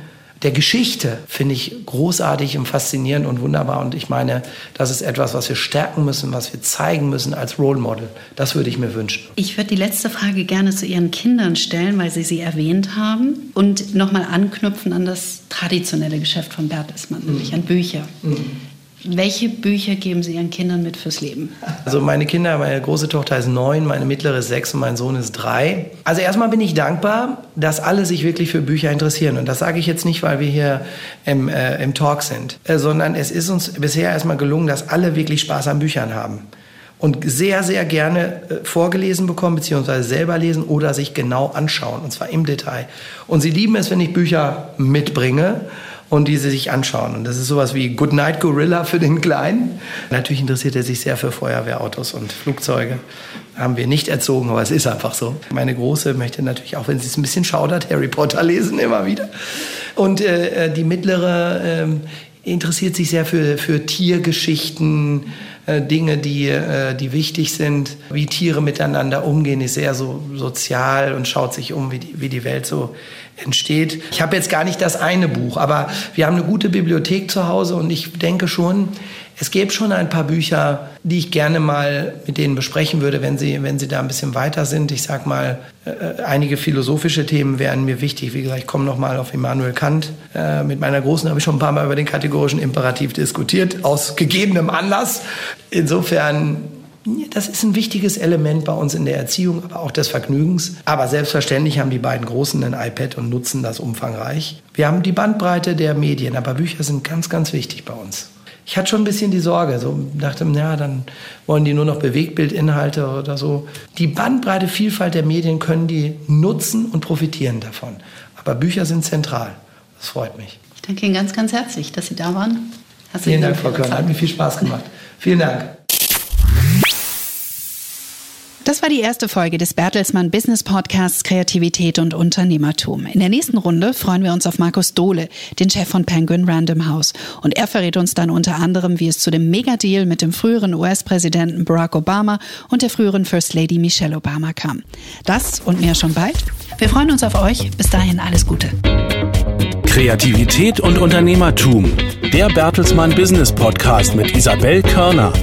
der Geschichte finde ich großartig und faszinierend und wunderbar. Und ich meine, das ist etwas, was wir stärken müssen, was wir zeigen müssen als Role Model. Das würde ich mir wünschen. Ich würde die letzte Frage gerne zu Ihren Kindern stellen, weil Sie sie erwähnt haben. Und nochmal anknüpfen an das traditionelle Geschäft von Bertelsmann, mhm. nämlich an Bücher. Mhm. Welche Bücher geben Sie Ihren Kindern mit fürs Leben? Also meine Kinder, meine große Tochter ist neun, meine mittlere ist sechs und mein Sohn ist drei. Also erstmal bin ich dankbar, dass alle sich wirklich für Bücher interessieren. Und das sage ich jetzt nicht, weil wir hier im, äh, im Talk sind, äh, sondern es ist uns bisher erstmal gelungen, dass alle wirklich Spaß an Büchern haben und sehr, sehr gerne äh, vorgelesen bekommen, beziehungsweise selber lesen oder sich genau anschauen, und zwar im Detail. Und sie lieben es, wenn ich Bücher mitbringe und die sie sich anschauen. Und das ist sowas wie Goodnight Gorilla für den Kleinen. Natürlich interessiert er sich sehr für Feuerwehrautos und Flugzeuge. Haben wir nicht erzogen, aber es ist einfach so. Meine Große möchte natürlich auch, wenn sie es ein bisschen schaudert, Harry Potter lesen immer wieder. Und äh, äh die mittlere äh, interessiert sich sehr für, für Tiergeschichten, Dinge, die, äh, die wichtig sind, wie Tiere miteinander umgehen, ist sehr so sozial und schaut sich um, wie die, wie die Welt so entsteht. Ich habe jetzt gar nicht das eine Buch, aber wir haben eine gute Bibliothek zu Hause und ich denke schon, es gäbe schon ein paar Bücher, die ich gerne mal mit denen besprechen würde, wenn sie, wenn sie da ein bisschen weiter sind. Ich sag mal, äh, einige philosophische Themen wären mir wichtig. Wie gesagt, ich komme noch mal auf Immanuel Kant. Äh, mit meiner Großen habe ich schon ein paar Mal über den kategorischen Imperativ diskutiert, aus gegebenem Anlass. Insofern das ist ein wichtiges Element bei uns in der Erziehung, aber auch des Vergnügens. Aber selbstverständlich haben die beiden Großen ein iPad und nutzen das umfangreich. Wir haben die Bandbreite der Medien, aber Bücher sind ganz, ganz wichtig bei uns. Ich hatte schon ein bisschen die Sorge, so dachte, ja, dann wollen die nur noch Bewegtbildinhalte oder so. Die Bandbreite, Vielfalt der Medien können die nutzen und profitieren davon. Aber Bücher sind zentral. Das freut mich. Ich danke Ihnen ganz, ganz herzlich, dass Sie da waren. Herzlichen Vielen Dank, Frau Körner. Hat mir viel Spaß gemacht. Vielen Dank. Das war die erste Folge des Bertelsmann Business Podcasts Kreativität und Unternehmertum. In der nächsten Runde freuen wir uns auf Markus Dohle, den Chef von Penguin Random House. Und er verrät uns dann unter anderem, wie es zu dem Megadeal mit dem früheren US-Präsidenten Barack Obama und der früheren First Lady Michelle Obama kam. Das und mehr schon bald. Wir freuen uns auf euch. Bis dahin alles Gute. Kreativität und Unternehmertum. Der Bertelsmann Business Podcast mit Isabel Körner.